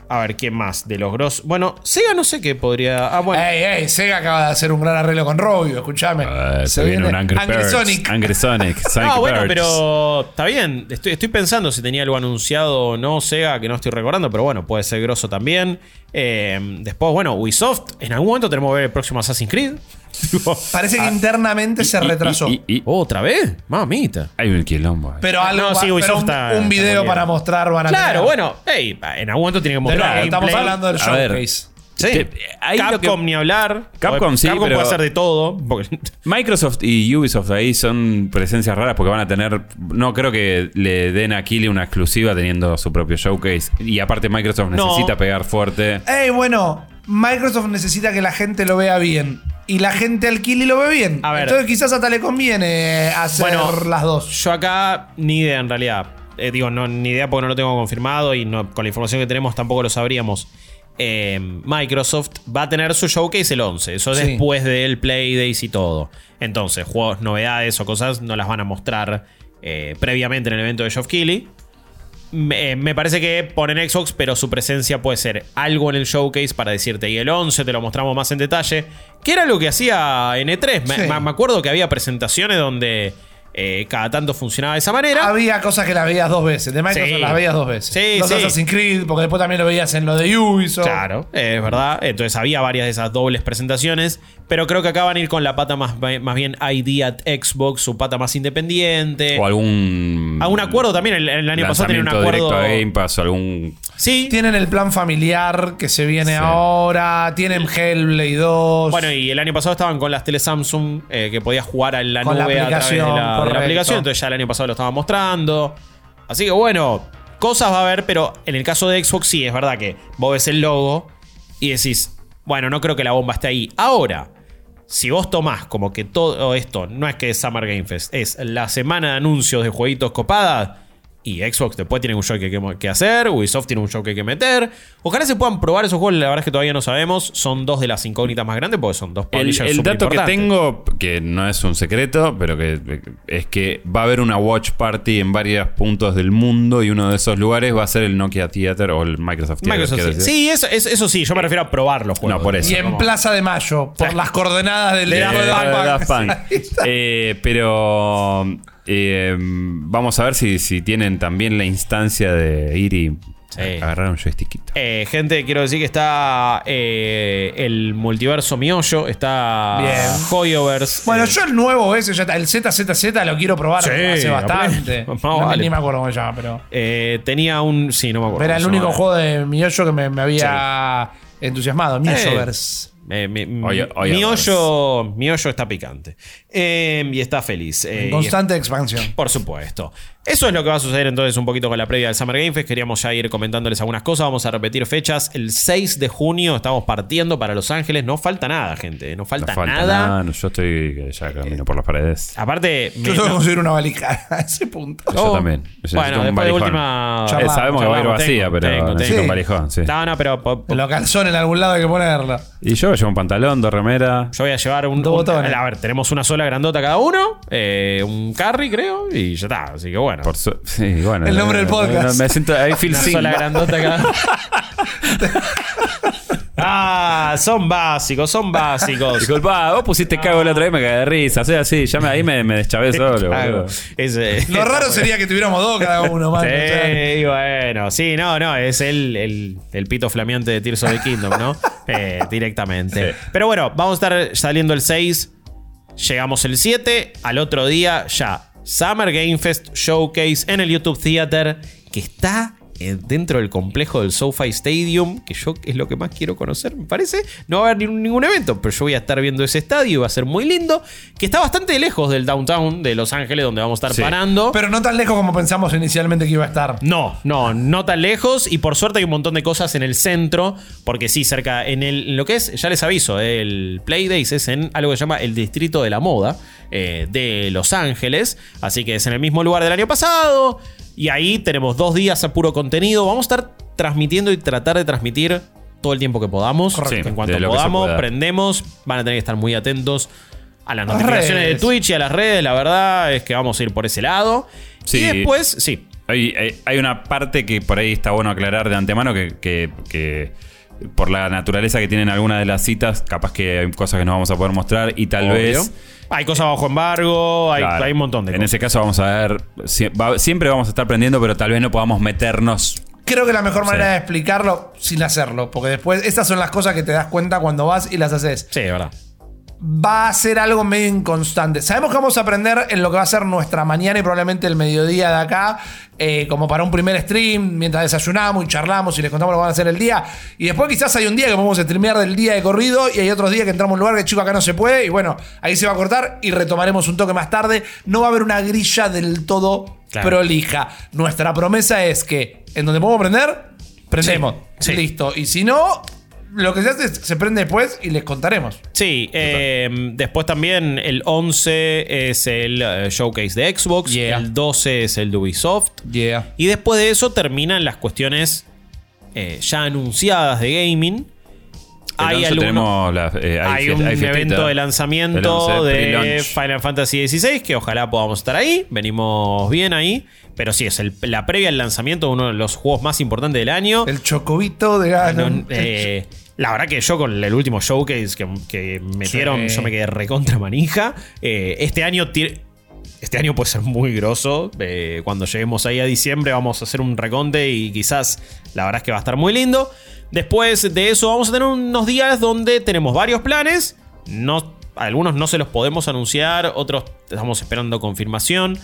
A: a ver, ¿quién más? De los grosos. Bueno, Sega no sé qué podría. Ah, bueno.
B: Ey, ey, Sega acaba de hacer un gran arreglo con Robio, escúchame.
C: Ah, se, viene un Angry, Birds.
B: Sonic.
C: Angry Sonic. Sonic
A: Ah, bueno,
C: Birds.
A: pero está bien. Estoy, estoy pensando si tenía algo anunciado o no, Sega, que no estoy recordando, pero bueno, puede ser grosso también. Eh, después, bueno, Ubisoft, en algún momento tenemos que ver el próximo Assassin's Creed.
B: Parece que internamente se
C: Y- y-
B: retrasó.
C: y- y-
A: ¿Otra vez? Mamita.
C: hay un quilombo. ahí.
B: pero algo
A: No, sí, Ubisoft
B: pero un,
A: está-
B: un
A: está
B: video para mostrar van a
A: Claro,
B: tener.
A: bueno, hey, en algún momento tiene que
B: De
A: mostrar.
B: estamos
A: gameplay.
B: hablando del
C: A ver.
B: showcase.
A: Sí.
C: Te- ahí lo
A: Capcom
C: que-
A: ni hablar.
C: Capcom sí,
A: Capcom
C: pero-
A: puede hacer de todo. porque-
C: Microsoft y Ubisoft ahí son presencias raras porque van a tener. No creo que le den a Kili una exclusiva teniendo su propio showcase. Y aparte, Microsoft
A: No.
C: necesita pegar fuerte.
B: Ey, bueno, Microsoft necesita que la gente lo vea bien. Y la gente al Kili lo ve bien.
A: A ver.
B: Entonces quizás hasta le conviene hacer
A: Bueno,
B: las dos.
A: Yo acá ni idea en realidad. Eh, digo, no, ni idea porque no lo tengo confirmado y no, con la información que tenemos tampoco lo sabríamos. Eh, Microsoft va a tener su showcase el 11. Eso
B: Sí.
A: después del Play Days y todo. Entonces, juegos, novedades o cosas no las van a mostrar eh, previamente en el evento de Geoff Keighley. Me, eh, me parece que ponen Xbox, pero su presencia puede ser algo en el showcase para decirte, y el 11 te lo mostramos más en detalle, que era lo que hacía N3. Me,
B: Sí.
A: me- me acuerdo que había presentaciones donde eh, cada tanto funcionaba de esa manera.
B: Había cosas que las veías dos veces. De Microsoft
A: Sí.
B: las veías dos veces.
A: Sí,
B: Los
A: sí.
B: Assassin's Creed, porque después también lo veías en lo de Ubisoft.
A: Claro, es verdad. Entonces había varias de esas dobles presentaciones. Pero creo que acá van a ir con la pata más, más bien ID at Xbox, su pata más independiente.
C: O algún.
A: A un acuerdo también. El, el año pasado tenía un
C: lanzamiento
A: acuerdo.
C: directo a Game Pass o algún.
A: Sí.
B: Tienen el plan familiar que se viene
C: Sí.
B: ahora. Tienen Hellblade 2.
A: Bueno, y el año pasado estaban con las tele Samsung eh, que podías jugar en la
B: Con la
A: nube a través de
B: aplicación,
A: la, la aplicación. Entonces ya el año pasado lo estaban mostrando. Así que bueno, cosas va a haber, pero en el caso de Xbox sí, es verdad que vos ves el logo y decís, bueno, no creo que la bomba esté ahí. Ahora, si vos tomás como que todo esto no es que es Summer Game Fest, es la semana de anuncios de jueguitos copadas. Y Xbox después tiene un show que, que, que hacer, Ubisoft tiene un show que hay que meter. Ojalá se puedan probar esos juegos, la verdad es que todavía no sabemos. Son dos de las incógnitas más grandes porque son dos
C: El,
A: publishers
C: el dato que tengo, que no es un secreto, pero que es que va a haber una watch party en varios puntos del mundo y uno de esos lugares va a ser el Nokia Theater o el Microsoft Theater.
A: Microsoft, sí. Sí, eso, eso, eso sí, yo me refiero a probar los juegos.
C: No, por eso.
B: Y en Plaza de Mayo, por las coordenadas del
C: Eh,
B: de. Daft Punk. Ahí está.
C: Eh, pero eh, vamos a ver si, si tienen también la instancia de ir y
A: Sí.
C: agarrar un joystickito.
A: Eh, gente, quiero decir que está eh, el multiverso Miollo, está
B: Bien.
A: Hoyoverse.
B: Bueno,
A: eh,
B: yo el nuevo ese, ya está, el ZZZ lo quiero probar
A: Sí,
B: hace bastante. No,
A: vale.
B: Ni me acuerdo cómo se llama, pero.
A: eh, tenía un. Sí, no me acuerdo.
B: Era el único juego de Miyoyo que me, me había entusiasmado. Miyoverse.
A: Eh, mi, mi-
C: Oye, oye,
A: mi hoyo, mi hoyo está picante. Eh, y está feliz. eh,
B: En constante expansión.
A: por supuesto. Eso es lo que va a suceder entonces un poquito con la previa del Summer Game Fest. Queríamos ya ir comentándoles algunas cosas. Vamos a repetir fechas. El 6 de junio estamos partiendo para Los Ángeles. No falta nada, gente. No falta,
C: no falta
A: nada.
C: nada. no, Yo estoy que ya camino por las paredes.
A: Aparte,
B: Yo
A: me-
B: tengo que conseguir una valija a ese punto.
C: Yo también. Necesito
A: Bueno, después de última.
C: Eh, sabemos que va a ir vacía,
A: Tengo,
C: pero
A: tengo,
C: necesito
A: tengo.
C: un valijón. Sí.
A: No, no, pero po- po-
B: Los calzones en algún lado hay que ponerlo.
C: Y yo llevo un pantalón, dos remeras.
A: yo voy a llevar un.
B: Dos
A: un-
B: botones.
A: a ver, tenemos una sola grandota cada uno. eh, un carry, creo. Y ya está. Así que bueno.
C: Por su- sí, bueno,
B: El nombre del podcast.
C: me siento ahí feel
A: sola grandota cada Ah, son básicos, son básicos.
C: Disculpa, vos pusiste cago la otra vez, me cagué de risa. O sea, sí, ya me, ahí me, me deschavé solo,
A: Claro,
C: boludo.
A: ese-
B: Lo raro sería que tuviéramos dos cada uno, sea.
A: Sí, bueno, sí, no, no, es el, el, el pito flameante de Tears of the Kingdom, ¿no? Eh, directamente.
C: Sí.
A: Pero bueno, vamos a estar saliendo el 6, llegamos el 7, al otro día ya Summer Game Fest Showcase en el YouTube Theater, que está dentro del complejo del SoFi Stadium, que yo es lo que más quiero conocer, me parece. No va a haber ningún, evento, pero yo voy a estar viendo ese estadio y va a ser muy lindo, que está bastante lejos del downtown de Los Ángeles, donde vamos a estar
C: Sí.
A: parando.
B: Pero no tan lejos como pensamos inicialmente que iba a estar.
A: No, no, no tan lejos. Y por suerte hay un montón de cosas en el centro. Porque sí, cerca, en, el, en lo que es, ya les aviso, eh, el Playdays es en algo que se llama el Distrito de la Moda eh, de Los Ángeles. Así que es en el mismo lugar del año pasado. Y ahí tenemos dos días a puro contenido. Vamos a estar transmitiendo y tratar de transmitir todo el tiempo que podamos. En cuanto podamos, prendemos. Van a tener que estar muy atentos a las notificaciones de. Twitch y a las redes. La verdad es que vamos a ir por ese lado.
C: Sí.
A: Y después, sí.
C: Hay, hay- hay una parte que por ahí está bueno aclarar de antemano que, que- que por la naturaleza que tienen algunas de las citas, capaz que hay cosas que no vamos a poder mostrar y tal
A: Obvio.
C: vez...
A: Hay cosas bajo embargo, hay,
C: Claro,
A: hay un montón de
C: En
A: cosas.
C: ese caso vamos a ver, siempre vamos a estar aprendiendo, pero tal vez no podamos meternos.
B: Creo que la mejor manera
C: Sí.
B: de explicarlo sin hacerlo, porque después estas son las cosas que te das cuenta cuando vas y las haces.
A: Sí, verdad.
B: Va a ser algo medio inconstante. Sabemos que vamos a aprender en lo que va a ser nuestra mañana y probablemente el mediodía de acá, eh, como para un primer stream, mientras desayunamos y charlamos y les contamos lo que van a hacer el día. Y después quizás hay un día que podemos streamear del día de corrido y hay otros días que entramos a un lugar que chico acá no se puede y bueno, ahí se va a cortar y retomaremos un toque más tarde. No va a haber una grilla del todo
A: Claro.
B: prolija. Nuestra promesa es que en donde podemos prender, prendemos.
A: Sí, sí.
B: Listo. Y si no, lo que se hace se prende después y les contaremos.
A: Sí, eh, después también el 11 es el eh, showcase de Xbox,
B: Yeah.
A: el 12 es el de Ubisoft.
B: Yeah.
A: Y después de eso terminan las cuestiones eh, ya anunciadas de gaming.
C: El
A: Hay
C: 11
A: alguno-
C: tenemos la- eh, hay
A: un
C: hay
A: evento de lanzamiento
C: 11,
A: de. Final Fantasy XVI que ojalá podamos estar ahí. Venimos bien ahí. Pero sí, es el- la previa al lanzamiento de uno de los juegos más importantes del año.
B: El chocobito de
A: No,
B: Ganon.
A: eh, la verdad que yo con el último showcase que, que metieron,
B: Sí.
A: yo me quedé recontra manija. Eh, este año tiene- Este año puede ser muy grosso. Eh, cuando lleguemos ahí a diciembre vamos a hacer un reconte y quizás la verdad es que va a estar muy lindo. Después de eso vamos a tener unos días donde tenemos varios planes. No, algunos no se los podemos anunciar, otros estamos esperando confirmación.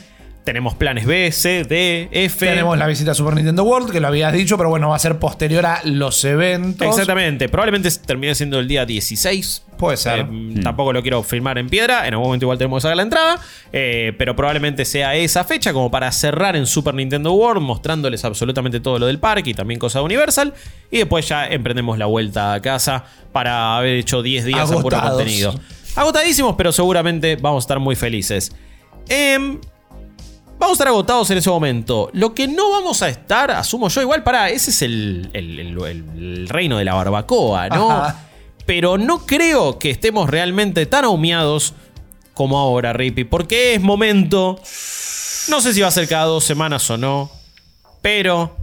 A: Tenemos planes B, C, D, F.
B: Tenemos la visita a Super Nintendo World, que lo habías dicho, pero bueno, va a ser posterior a los eventos.
A: Exactamente, probablemente termine siendo el día 16.
B: Puede ser.
A: Eh, Tampoco lo quiero firmar en piedra, en algún momento igual tenemos que sacar la entrada, eh, pero probablemente sea esa fecha como para cerrar en Super Nintendo World, mostrándoles absolutamente todo lo del parque y también cosas de Universal, y después ya emprendemos la vuelta a casa para haber hecho 10 días a puro
B: Agotados.
A: contenido. Agotadísimos, pero seguramente vamos a estar muy felices. Em, Vamos a estar agotados en ese momento. Lo que no vamos a estar, asumo yo, igual para, ese es el, el- el- el- el reino de la barbacoa, ¿no?
B: Ajá.
A: Pero no creo que estemos realmente tan ahumeados como ahora, Rippy, porque es momento. No sé si va a ser cada dos semanas o no, pero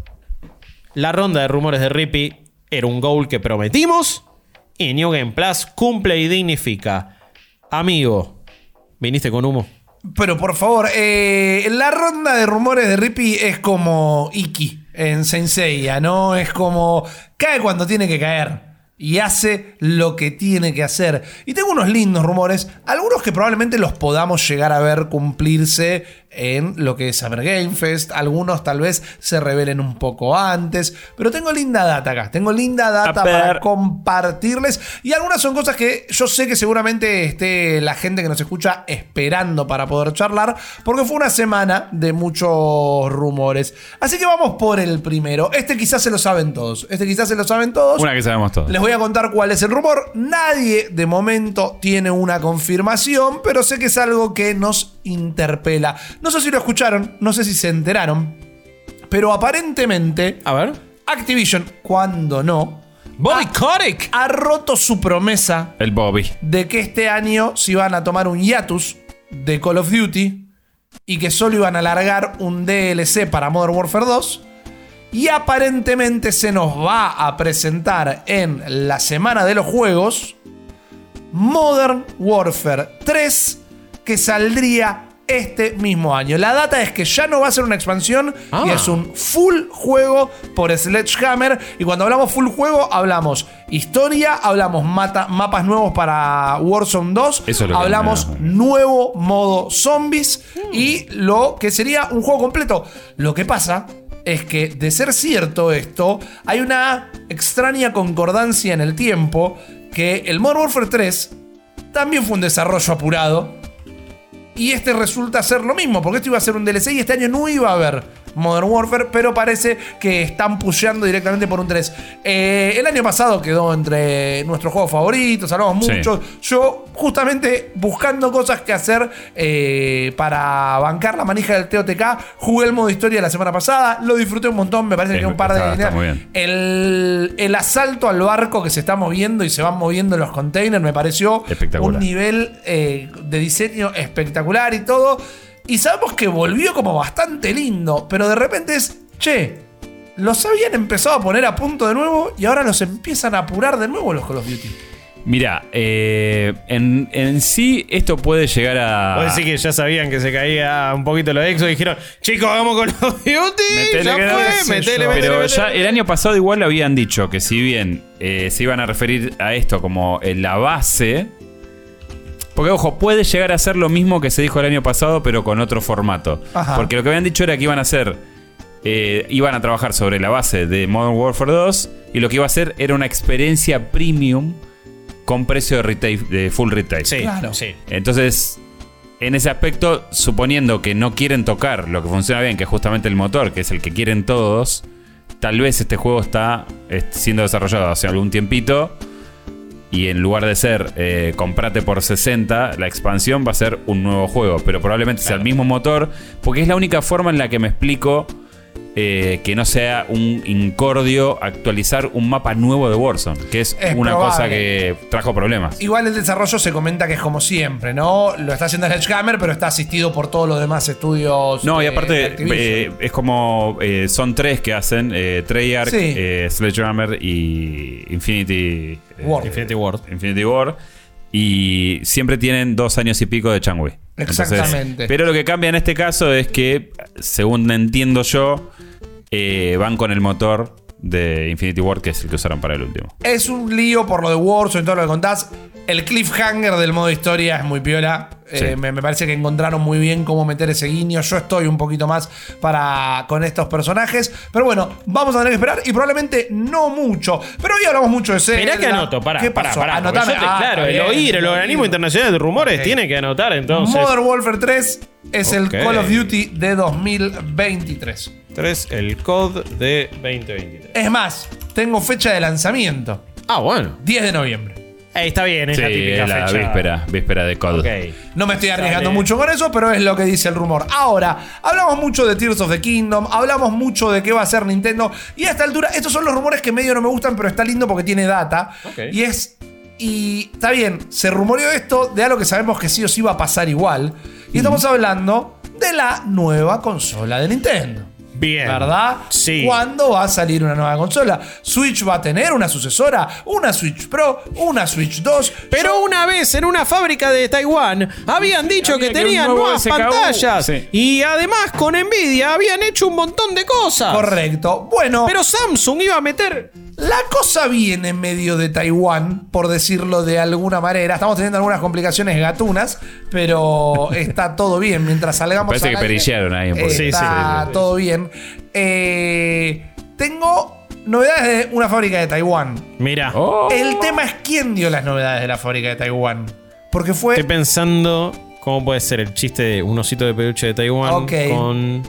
A: la ronda de rumores de Rippy era un goal que prometimos y New Game Plus cumple y dignifica. Amigo, viniste con humo.
B: Pero por favor, eh, la ronda de rumores de Rippy es como Iki en Senseiya, ¿no? Es como cae cuando tiene que caer y hace lo que tiene que hacer. Y tengo unos lindos rumores, algunos que probablemente los podamos llegar a ver cumplirse en lo que es Summer Game Fest, algunos tal vez se revelen un poco antes, pero tengo linda data acá, tengo linda data para compartirles y algunas son cosas que yo sé que seguramente esté la gente que nos escucha esperando para poder charlar, porque fue una semana de muchos rumores. Así que vamos por el primero. Este quizás se lo saben todos. Este quizás se lo saben todos.
C: Una que sabemos todos.
B: Les voy a contar cuál es el rumor. Nadie de momento tiene una confirmación, pero sé que es algo que nos interpela. No sé si lo escucharon, no sé si se enteraron, pero aparentemente
A: A ver.
B: Activision, cuando no,
A: Bobby
B: ha-
A: Kotick.
B: ha roto su promesa
C: El Bobby.
B: de que este año se iban a tomar un hiatus de Call of Duty y que solo iban a largar un DLC para Modern Warfare 2. Y aparentemente se nos va a presentar en la semana de los juegos Modern Warfare 3 que saldría este mismo año. La data es que ya no va a ser una expansión
A: Ah.
B: y es un full juego por Sledgehammer. Y cuando hablamos full juego, hablamos historia, hablamos mata- mapas nuevos para Warzone 2,
C: Eso es
B: hablamos nuevo modo zombies y lo que sería un juego completo. Lo que pasa es que, de ser cierto esto, hay una extraña concordancia en el tiempo que el Modern Warfare 3 también fue un desarrollo apurado. Y este resulta ser lo mismo, porque esto iba a ser un DLC y este año no iba a haber Modern Warfare, pero parece que están pusheando directamente por un 3. Eh, el año pasado quedó entre nuestros juegos favoritos, hablamos
C: Sí.
B: mucho. Yo, justamente buscando cosas que hacer eh, para bancar la manija del TOTK, jugué el modo historia la semana pasada, lo disfruté un montón, me parece
C: Sí,
B: que un par de
C: está- está muy bien.
B: El, el asalto al barco que se está moviendo y se van moviendo los containers me pareció un nivel eh, de diseño espectacular y todo. Y sabemos que volvió como bastante lindo, pero de repente es, che, los habían empezado a poner a punto de nuevo y ahora los empiezan a apurar de nuevo los Call of Duty.
C: Mira, eh, en, en sí esto puede llegar a...
A: Vos decís que ya sabían que se caía un poquito lo de Exo y dijeron, chicos, vamos con los Duty.
C: Metele
A: ya fue, metele,
B: yo.
A: metele,
C: Pero
A: metele.
C: ya el año pasado igual habían dicho que si bien eh, se iban a referir a esto como en la base, porque ojo, puede llegar a ser lo mismo que se dijo el año pasado, pero con otro formato.
B: Ajá.
C: Porque lo que habían dicho era que iban a hacer, eh, iban a trabajar sobre la base de Modern Warfare 2 y lo que iba a hacer era una experiencia premium con precio de retail, de full retail.
A: Sí,
B: Claro.
A: sí.
C: Entonces, en ese aspecto, suponiendo que no quieren tocar lo que funciona bien, que es justamente el motor, que es el que quieren todos, tal vez este juego está eh, siendo desarrollado hace algún tiempito. Y en lugar de ser eh, comprate por 60, la expansión va a ser un nuevo juego. Pero probablemente sea el mismo motor. Porque es la única forma en la que me explico eh, que no sea un incordio actualizar un mapa nuevo de Warzone. Que es,
B: Es
C: una
B: probable.
C: cosa que trajo problemas.
B: Igual el desarrollo se comenta que es como siempre, ¿no? Lo está haciendo Sledgehammer, pero está asistido por todos los demás estudios.
C: No, y
B: eh,
C: aparte eh, es como eh, son tres que hacen, eh, Treyarch,
B: Sí.
C: eh, Sledgehammer y Infinity eh,
B: Ward.
A: Infinity Ward.
C: Infinity War. Y siempre tienen dos años y pico de Changwei.
B: Exactamente.
C: pero lo que cambia en este caso es que, según entiendo yo, eh, van con el motor de Infinity War, que es el que usaron para el último.
B: Es un lío por lo de Warzone y todo lo que contás. El cliffhanger del modo historia es muy piola.
C: Sí.
B: Eh, me, me parece que encontraron muy bien cómo meter ese guiño. Yo estoy un poquito más para con estos personajes. Pero bueno, vamos a tener que esperar y probablemente no mucho. Pero hoy hablamos mucho de Zelda.
A: Mirá que anoto, pará,
B: ¿Qué pasó?
A: pará. te-
B: Ah,
A: claro, el oír, el organismo internacional de rumores tiene que anotar entonces.
B: Modern Warfare 3 es el Call of Duty de 2023.
A: 3, el COD de 2023.
B: Es más, tengo fecha de lanzamiento.
A: Ah, bueno.
B: 10 de noviembre.
A: Eh, está bien, es
C: Sí,
A: la típica
C: es la
A: fecha.
C: víspera, víspera de COD.
A: Ok.
B: No me estoy arriesgando
A: Sale.
B: mucho con eso, pero es lo que dice el rumor. Ahora, hablamos mucho de Tears of the Kingdom, hablamos mucho de qué va a hacer Nintendo. Y a esta altura, estos son los rumores que medio no me gustan, pero está lindo porque tiene data.
A: Ok.
B: Y es. Y está bien, se rumoreó esto de algo que sabemos que sí o sí va a pasar igual. Y estamos hablando de la nueva consola de Nintendo.
A: Bien.
B: ¿Verdad?
A: Sí.
B: ¿Cuándo va a salir una nueva consola? Switch va a tener una sucesora, una Switch Pro, una Switch 2.
A: Pero una vez en una fábrica de Taiwán habían dicho
C: Había
A: que tenían nuevas
C: SKU.
A: pantallas.
C: Sí.
A: Y además con Nvidia habían hecho un montón de cosas.
B: Correcto. Bueno,
A: Pero Samsung iba a meter.
B: La cosa viene en medio de Taiwán, por decirlo de alguna manera. Estamos teniendo algunas complicaciones gatunas, pero está todo bien. Mientras salgamos
C: Parece que
B: aire,
C: perillaron ahí un poco.
A: Sí,
B: Está
A: sí, sí,
B: todo bien. Eh, tengo novedades de una fábrica de Taiwán.
A: Mira,
C: Oh.
B: El tema es quién dio las novedades de la fábrica de Taiwán. Porque fue
A: estoy pensando cómo puede ser el chiste de un osito de peluche de Taiwán con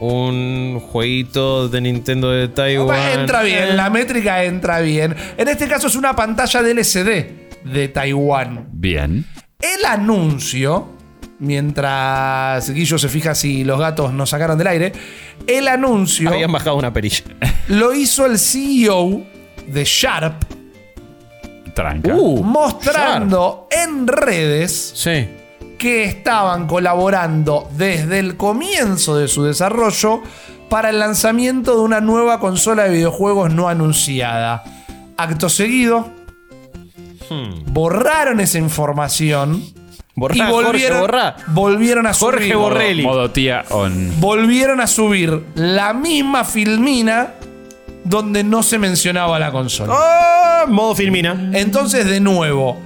A: un jueguito de Nintendo de Taiwán.
B: Entra bien, la métrica entra bien. En este caso es una pantalla de LCD de Taiwán.
C: Bien.
B: El anuncio, mientras Guillo se fija si los gatos nos sacaron del aire, el anuncio
A: Habían bajado una perilla.
B: lo hizo el CEO de Sharp,
C: Tranca.
A: Uh,
B: mostrando en redes
A: Sí.
B: que estaban colaborando desde el comienzo de su desarrollo para el lanzamiento de una nueva consola de videojuegos no anunciada. Acto seguido, borraron esa información
A: Hmm. Borrá,
B: y
A: Jorge,
B: volvieron,
A: borrá.
B: volvieron a subir.
A: Jorge Borrelli.
C: Modo tía on.
B: Volvieron a subir la misma filmina donde no se mencionaba la consola.
A: Ah, modo filmina.
B: Entonces, de nuevo,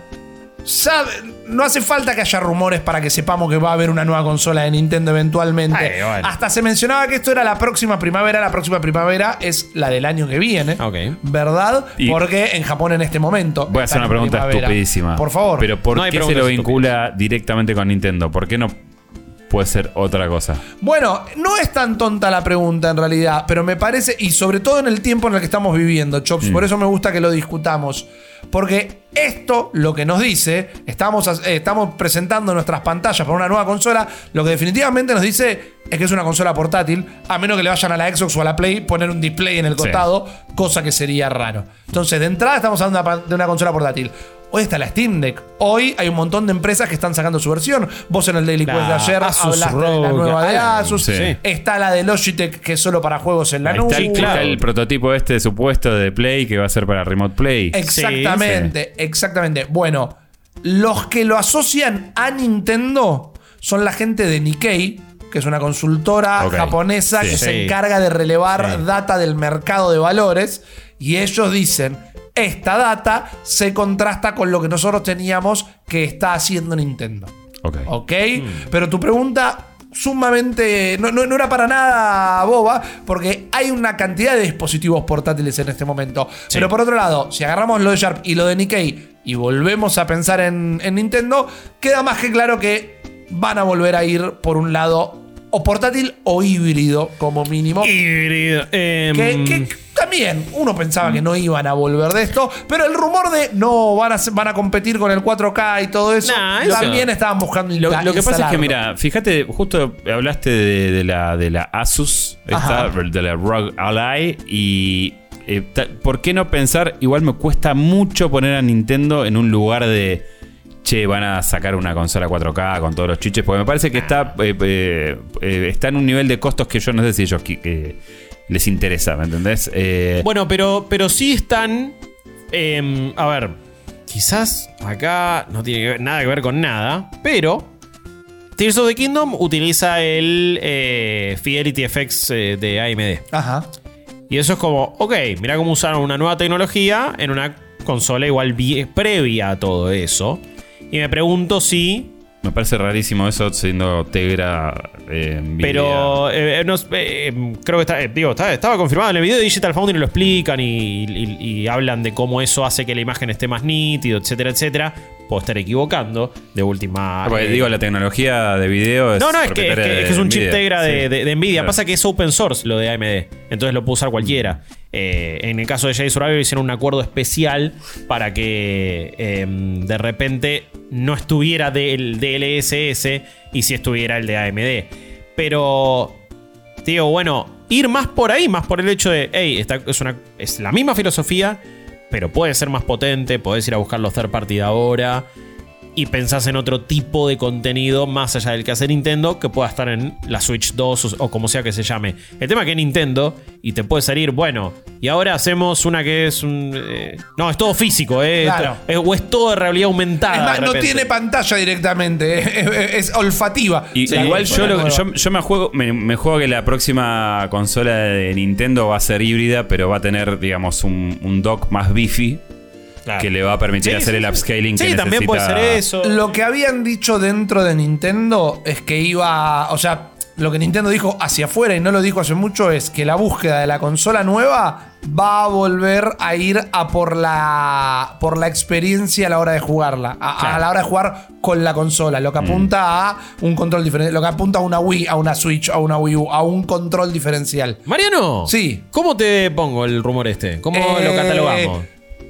B: sabe- no hace falta que haya rumores para que sepamos que va a haber una nueva consola de Nintendo eventualmente.
A: Ay, bueno.
B: Hasta se mencionaba que esto era la próxima primavera. La próxima primavera es la del año que viene.
A: Ok.
B: ¿Verdad?
C: Y-
B: Porque en Japón en este momento.
C: Voy a hacer una pregunta
B: primavera.
C: estupidísima.
B: Por favor.
C: Pero ¿por
A: No
C: qué se lo vincula directamente con Nintendo? ¿Por qué no puede ser otra cosa?
B: Bueno, no es tan tonta la pregunta en realidad, pero me parece, y sobre todo en el tiempo en el que estamos viviendo, Chops, por eso me gusta que lo discutamos. Porque esto lo que nos dice, estamos, eh, estamos presentando nuestras pantallas para una nueva consola, lo que definitivamente nos dice es que es una consola portátil, a menos que le vayan a la Xbox o a la Play, poner un display en el
C: Sí.
B: costado, cosa que sería raro. Entonces, de entrada estamos hablando de una consola portátil. Hoy está la Steam Deck. Hoy hay un montón de empresas que están sacando su versión. Vos en el Daily Quest de ayer
A: Asus
B: hablaste de la nueva de
A: Ah,
B: Asus.
C: sí.
B: Está la de Logitech que es solo para juegos en la
C: Ahí
B: nube.
C: está, el,
A: claro.
C: está el prototipo este supuesto de Play que va a ser para Remote Play.
B: Exactamente, exactamente. Bueno, los que lo asocian a Nintendo son la gente de Nikkei, que es una consultora
C: Ok,
B: japonesa
C: sí.
B: que se
A: Sí.
B: encarga de relevar
A: Sí.
B: data del mercado de valores. Y ellos dicen, esta data se contrasta con lo que nosotros teníamos que está haciendo Nintendo.
C: Ok.
B: ¿Ok? Pero tu pregunta sumamente... No, no- no era para nada boba, porque hay una cantidad de dispositivos portátiles en este momento. Pero por otro lado, si agarramos lo de Sharp y lo de Nikkei y volvemos a pensar en, en Nintendo, queda más que claro que van a volver a ir por un lado o portátil o híbrido como mínimo.
A: Híbrido.
B: Que, que también uno pensaba que no iban a volver de esto, pero el rumor de no van a, van a competir con el 4K y todo eso,
A: Nah, eso-
B: también estaban buscando
C: Lo, que pasa es que, mira, fíjate, justo hablaste de, de la, de la Asus, esta, de la ROG Ally, y eh, ¿por qué no pensar? Igual me cuesta mucho poner a Nintendo en un lugar de, che, van a sacar una consola 4K con todos los chiches, porque me parece que está, eh, eh, está en un nivel de costos que yo no sé si ellos eh, les interesa, ¿me entendés? Eh,
A: Bueno, pero, pero sí están. em, a ver, quizás acá no tiene que ver- nada que ver con nada, pero. Tears of the Kingdom utiliza el eh, Fidelity FX eh, de AMD.
B: Ajá.
A: Y eso es como, ok, mira cómo usaron una nueva tecnología en una consola igual previa a todo eso. Y me pregunto si.
C: Me parece rarísimo eso siendo Tegra. eh.
A: Pero eh, eh, creo que está, digo, estaba confirmado en el video de Digital Foundry lo explican y- y hablan de cómo eso hace que la imagen esté más nítido, etcétera, etcétera. Puedo estar equivocando. De última.
C: Porque,
A: eh,
C: digo, la tecnología de video es.
A: no, no, es que, es,
C: propietaria
A: que-
C: de
A: es que es un chip. Tegra de,
C: Sí.
A: de- de Nvidia.
C: Claro.
A: Pasa que es open source lo de AMD. Entonces lo puede usar cualquiera. Eh, en el caso de Jedi Survivor hicieron un acuerdo especial para que eh, de repente no estuviera del DLSS y si estuviera el de AMD. Pero, digo, bueno, ir más por ahí, más por el hecho de, hey, esta es, una, es la misma filosofía, pero puede ser más potente, podés ir a buscar los third party de ahora y pensás en otro tipo de contenido más allá del que hace Nintendo que pueda estar en la Switch 2 o, o como sea que se llame. El tema es que es Nintendo y te puede salir, bueno, y ahora hacemos una que es un... eh, no, es todo físico, eh,
B: Claro.
A: es- o es todo de realidad aumentada.
B: Es más, no tiene pantalla directamente, es, es- es olfativa.
C: Y,
B: Sí,
C: igual yo, lo- yo, yo me juego me, me juego que la próxima consola de Nintendo va a ser híbrida, pero va a tener, digamos, un, un dock más beefy
A: Claro.
C: que le va a permitir
A: Sí,
C: hacer
A: sí,
C: el upscaling
A: Sí,
C: que
A: también puede ser eso.
B: Lo que habían dicho dentro de Nintendo es que iba. O sea, lo que Nintendo dijo hacia afuera y no lo dijo hace mucho es que la búsqueda de la consola nueva va a volver a ir a por la. por la experiencia a la hora de jugarla. A, la hora de jugar con la consola. Lo que apunta a un control diferente. Lo que apunta a una Wii, a una Switch, a una Wii U, a un control diferencial.
A: Mariano.
B: Sí.
A: ¿Cómo te pongo el rumor este? ¿Cómo lo
B: Eh,
A: catalogamos?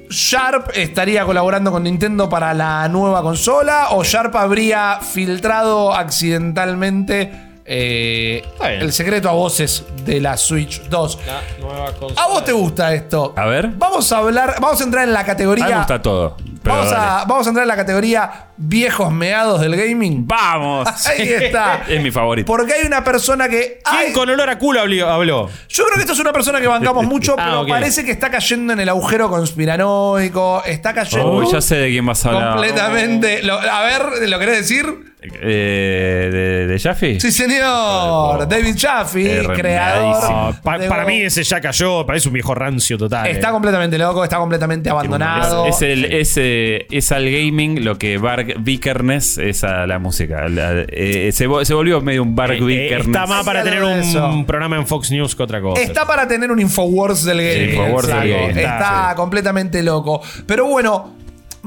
B: Sharp estaría colaborando con Nintendo para la nueva consola o Sharp habría filtrado accidentalmente eh, el secreto a voces de la Switch 2.
A: La nueva consola.
B: ¿A vos te gusta esto?
C: A ver.
B: Vamos a hablar, vamos a entrar en la
C: A mí
B: categoría.
C: me gusta todo.
B: Vamos, a, vamos a entrar en la categoría viejos meados del gaming.
C: ¡Vamos!
B: Ahí está.
C: es mi favorito.
B: Porque hay una persona que.
A: ¿Quién
B: Ay,
A: con olor a culo habló? habló?
B: Yo creo que esto es una persona que bancamos mucho,
A: Ah,
B: pero parece que está cayendo en el agujero conspiranoico. Está cayendo.
C: Uy, ya sé de quién vas a hablar.
B: Completamente. Lo- a ver, ¿lo querés decir?
C: Eh, ¿De, de Jaffe?
B: Sí, señor. David Jaffe,
C: Eh,
B: creador.
C: remedadísimo.
A: No, pa-
B: de
A: para mí ese ya cayó, parece un viejo rancio total.
B: Está
A: eh.
B: completamente loco, está completamente abandonado.
C: Es, es el, es, es al gaming lo que Bark Vikernes es a la música. La- eh, se, vo- se volvió medio un Bark
A: Eh, eh,
C: Vikernes.
A: está más para tener un
B: eso.
A: programa en Fox News que otra cosa.
B: Está para tener un Infowars del gaming.
C: Infowars
B: el
C: del
B: flaco.
C: gaming.
B: Está,
A: Está, sí.
B: completamente loco. Pero bueno,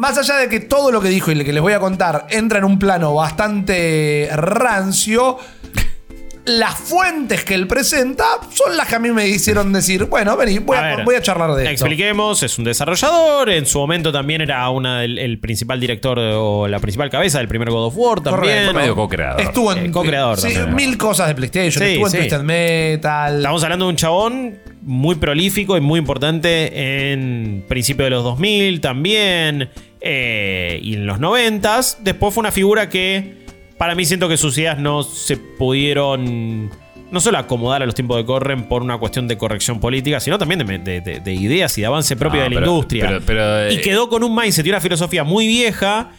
B: más allá de que todo lo que dijo y lo que les voy a contar entra en un plano bastante rancio. Las fuentes que él presenta son las que a mí me hicieron decir, bueno, vení, voy a,
A: ver,
B: voy a charlar de esto.
A: Expliquemos, es un desarrollador, en su momento también era una del- el principal director o la principal cabeza del primer God of War también.
B: Correcto.
C: Medio co-creador.
B: Estuvo en
A: Eh, co-creador
B: sí,
A: también.
B: mil cosas de PlayStation.
A: Sí,
B: estuvo en
A: sí.
B: Twisted Metal.
A: Estamos hablando de un chabón muy prolífico y muy importante en principio de los 2000 también eh, y en los 90. Después fue una figura que para mí siento que sus ideas no se pudieron no solo acomodar a los tiempos que corren por una cuestión de corrección política, sino también de, de- de- de ideas y de avance propio
C: No,
A: de la
C: pero-
A: industria.
C: pero- pero,
A: y
C: eh,
A: quedó con un mindset y una filosofía muy vieja.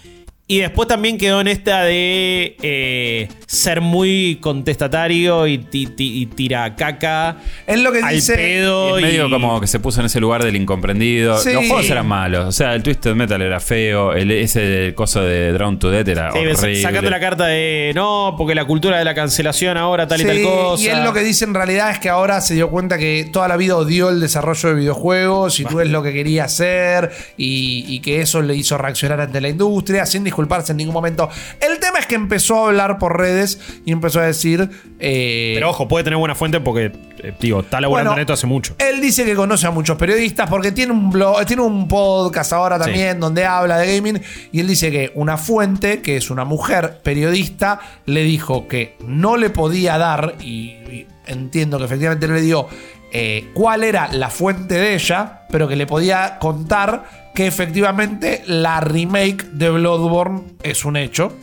A: Y después también quedó en esta de eh, ser muy contestatario y, ti- ti- y tira caca
B: Es lo que
A: al
B: dice.
A: pedo.
C: Es medio
A: y-
C: como que se puso en ese lugar del incomprendido.
B: Sí.
C: Los juegos eran malos. O sea, el Twisted Metal era feo. El, ese coso de Drown to Death era
A: Sí,
C: horrible.
A: sacando la carta de no, porque la cultura de la cancelación ahora tal y tal cosa.
B: y él lo que dice en realidad es que ahora se dio cuenta que toda la vida odió el desarrollo de videojuegos y tú es lo que quería hacer y, y que eso le hizo reaccionar ante la industria sin disculparse en ningún momento. El tema es que empezó a hablar por redes y empezó a decir... eh,
A: Pero ojo, puede tener buena fuente porque, eh, digo, está laburando
B: Bueno,
A: en esto hace mucho.
B: Él dice que conoce a muchos periodistas porque tiene un blog, tiene un podcast ahora
A: Sí.
B: también donde habla de gaming y él dice que una fuente, que es una mujer periodista, le dijo que no le podía dar y, y entiendo que efectivamente no le dio eh, cuál era la fuente de ella, pero que le podía contar que efectivamente la remake de Bloodborne es un hecho,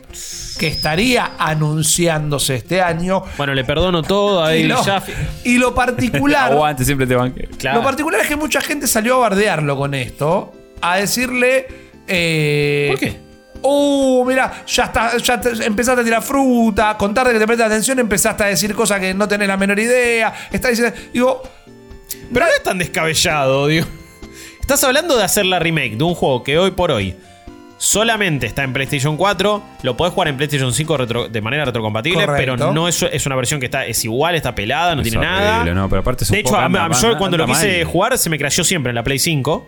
B: que estaría anunciándose este año.
A: Bueno, le perdono todo a
B: Y lo,
A: Jaffe.
B: y lo particular
C: Aguante, siempre te banqué.
A: Claro.
B: lo particular es que mucha gente salió a bardearlo con esto, a decirle. eh,
A: ¿Por qué?
B: Uh, mira, ya, está, ya te- empezaste a tirar fruta, con tarde que te prestes atención, empezaste a decir cosas que no tenés la menor idea. Está diciendo. Digo,
A: Pero no es tan descabellado, digo. Estás hablando de hacer la remake de un juego que hoy por hoy solamente está en PlayStation 4, lo podés jugar en PlayStation 5 retro- de manera retrocompatible,
B: Correcto.
A: pero no es, es una versión que está es igual, está pelada, no
C: Es
A: tiene nada.
C: horrible, no, pero aparte es un
A: de hecho, a-
C: anda
A: yo cuando lo quise
C: mal.
A: jugar se me crashó siempre en la Play 5.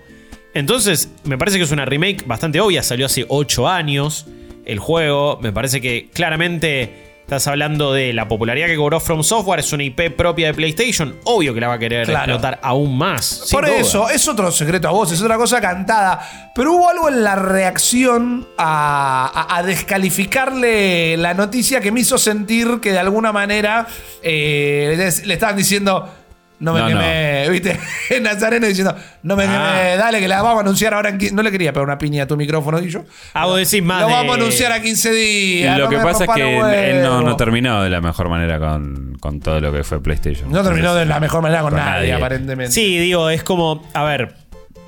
A: Entonces, me parece que es una remake bastante obvia. Salió hace 8 años el juego. Me parece que claramente estás hablando de la popularidad que cobró From Software. Es una IP propia de PlayStation. Obvio que la va a querer
B: Claro.
A: explotar aún más.
B: Por
A: duda.
B: eso, es otro secreto a voces, es otra cosa cantada. Pero hubo algo en la reacción a, a- a descalificarle la noticia que me hizo sentir que de alguna manera eh, le estaban diciendo. No me
C: No,
B: quemé, ¿viste? Nazareno diciendo, no me
A: Ah.
B: quemé, dale que la vamos a anunciar ahora en No le quería pegar una piña a tu micrófono, Guillo.
A: Ah, vos decís más
B: Lo
A: de-
B: vamos a anunciar a 15 días.
C: lo
B: no
C: que pasa es que él no, no terminó de la mejor manera con, con todo lo que fue PlayStation.
B: No terminó de la mejor manera con,
C: Con
B: nadie,
C: nadie.
B: aparentemente.
A: Sí, digo, es como, a ver,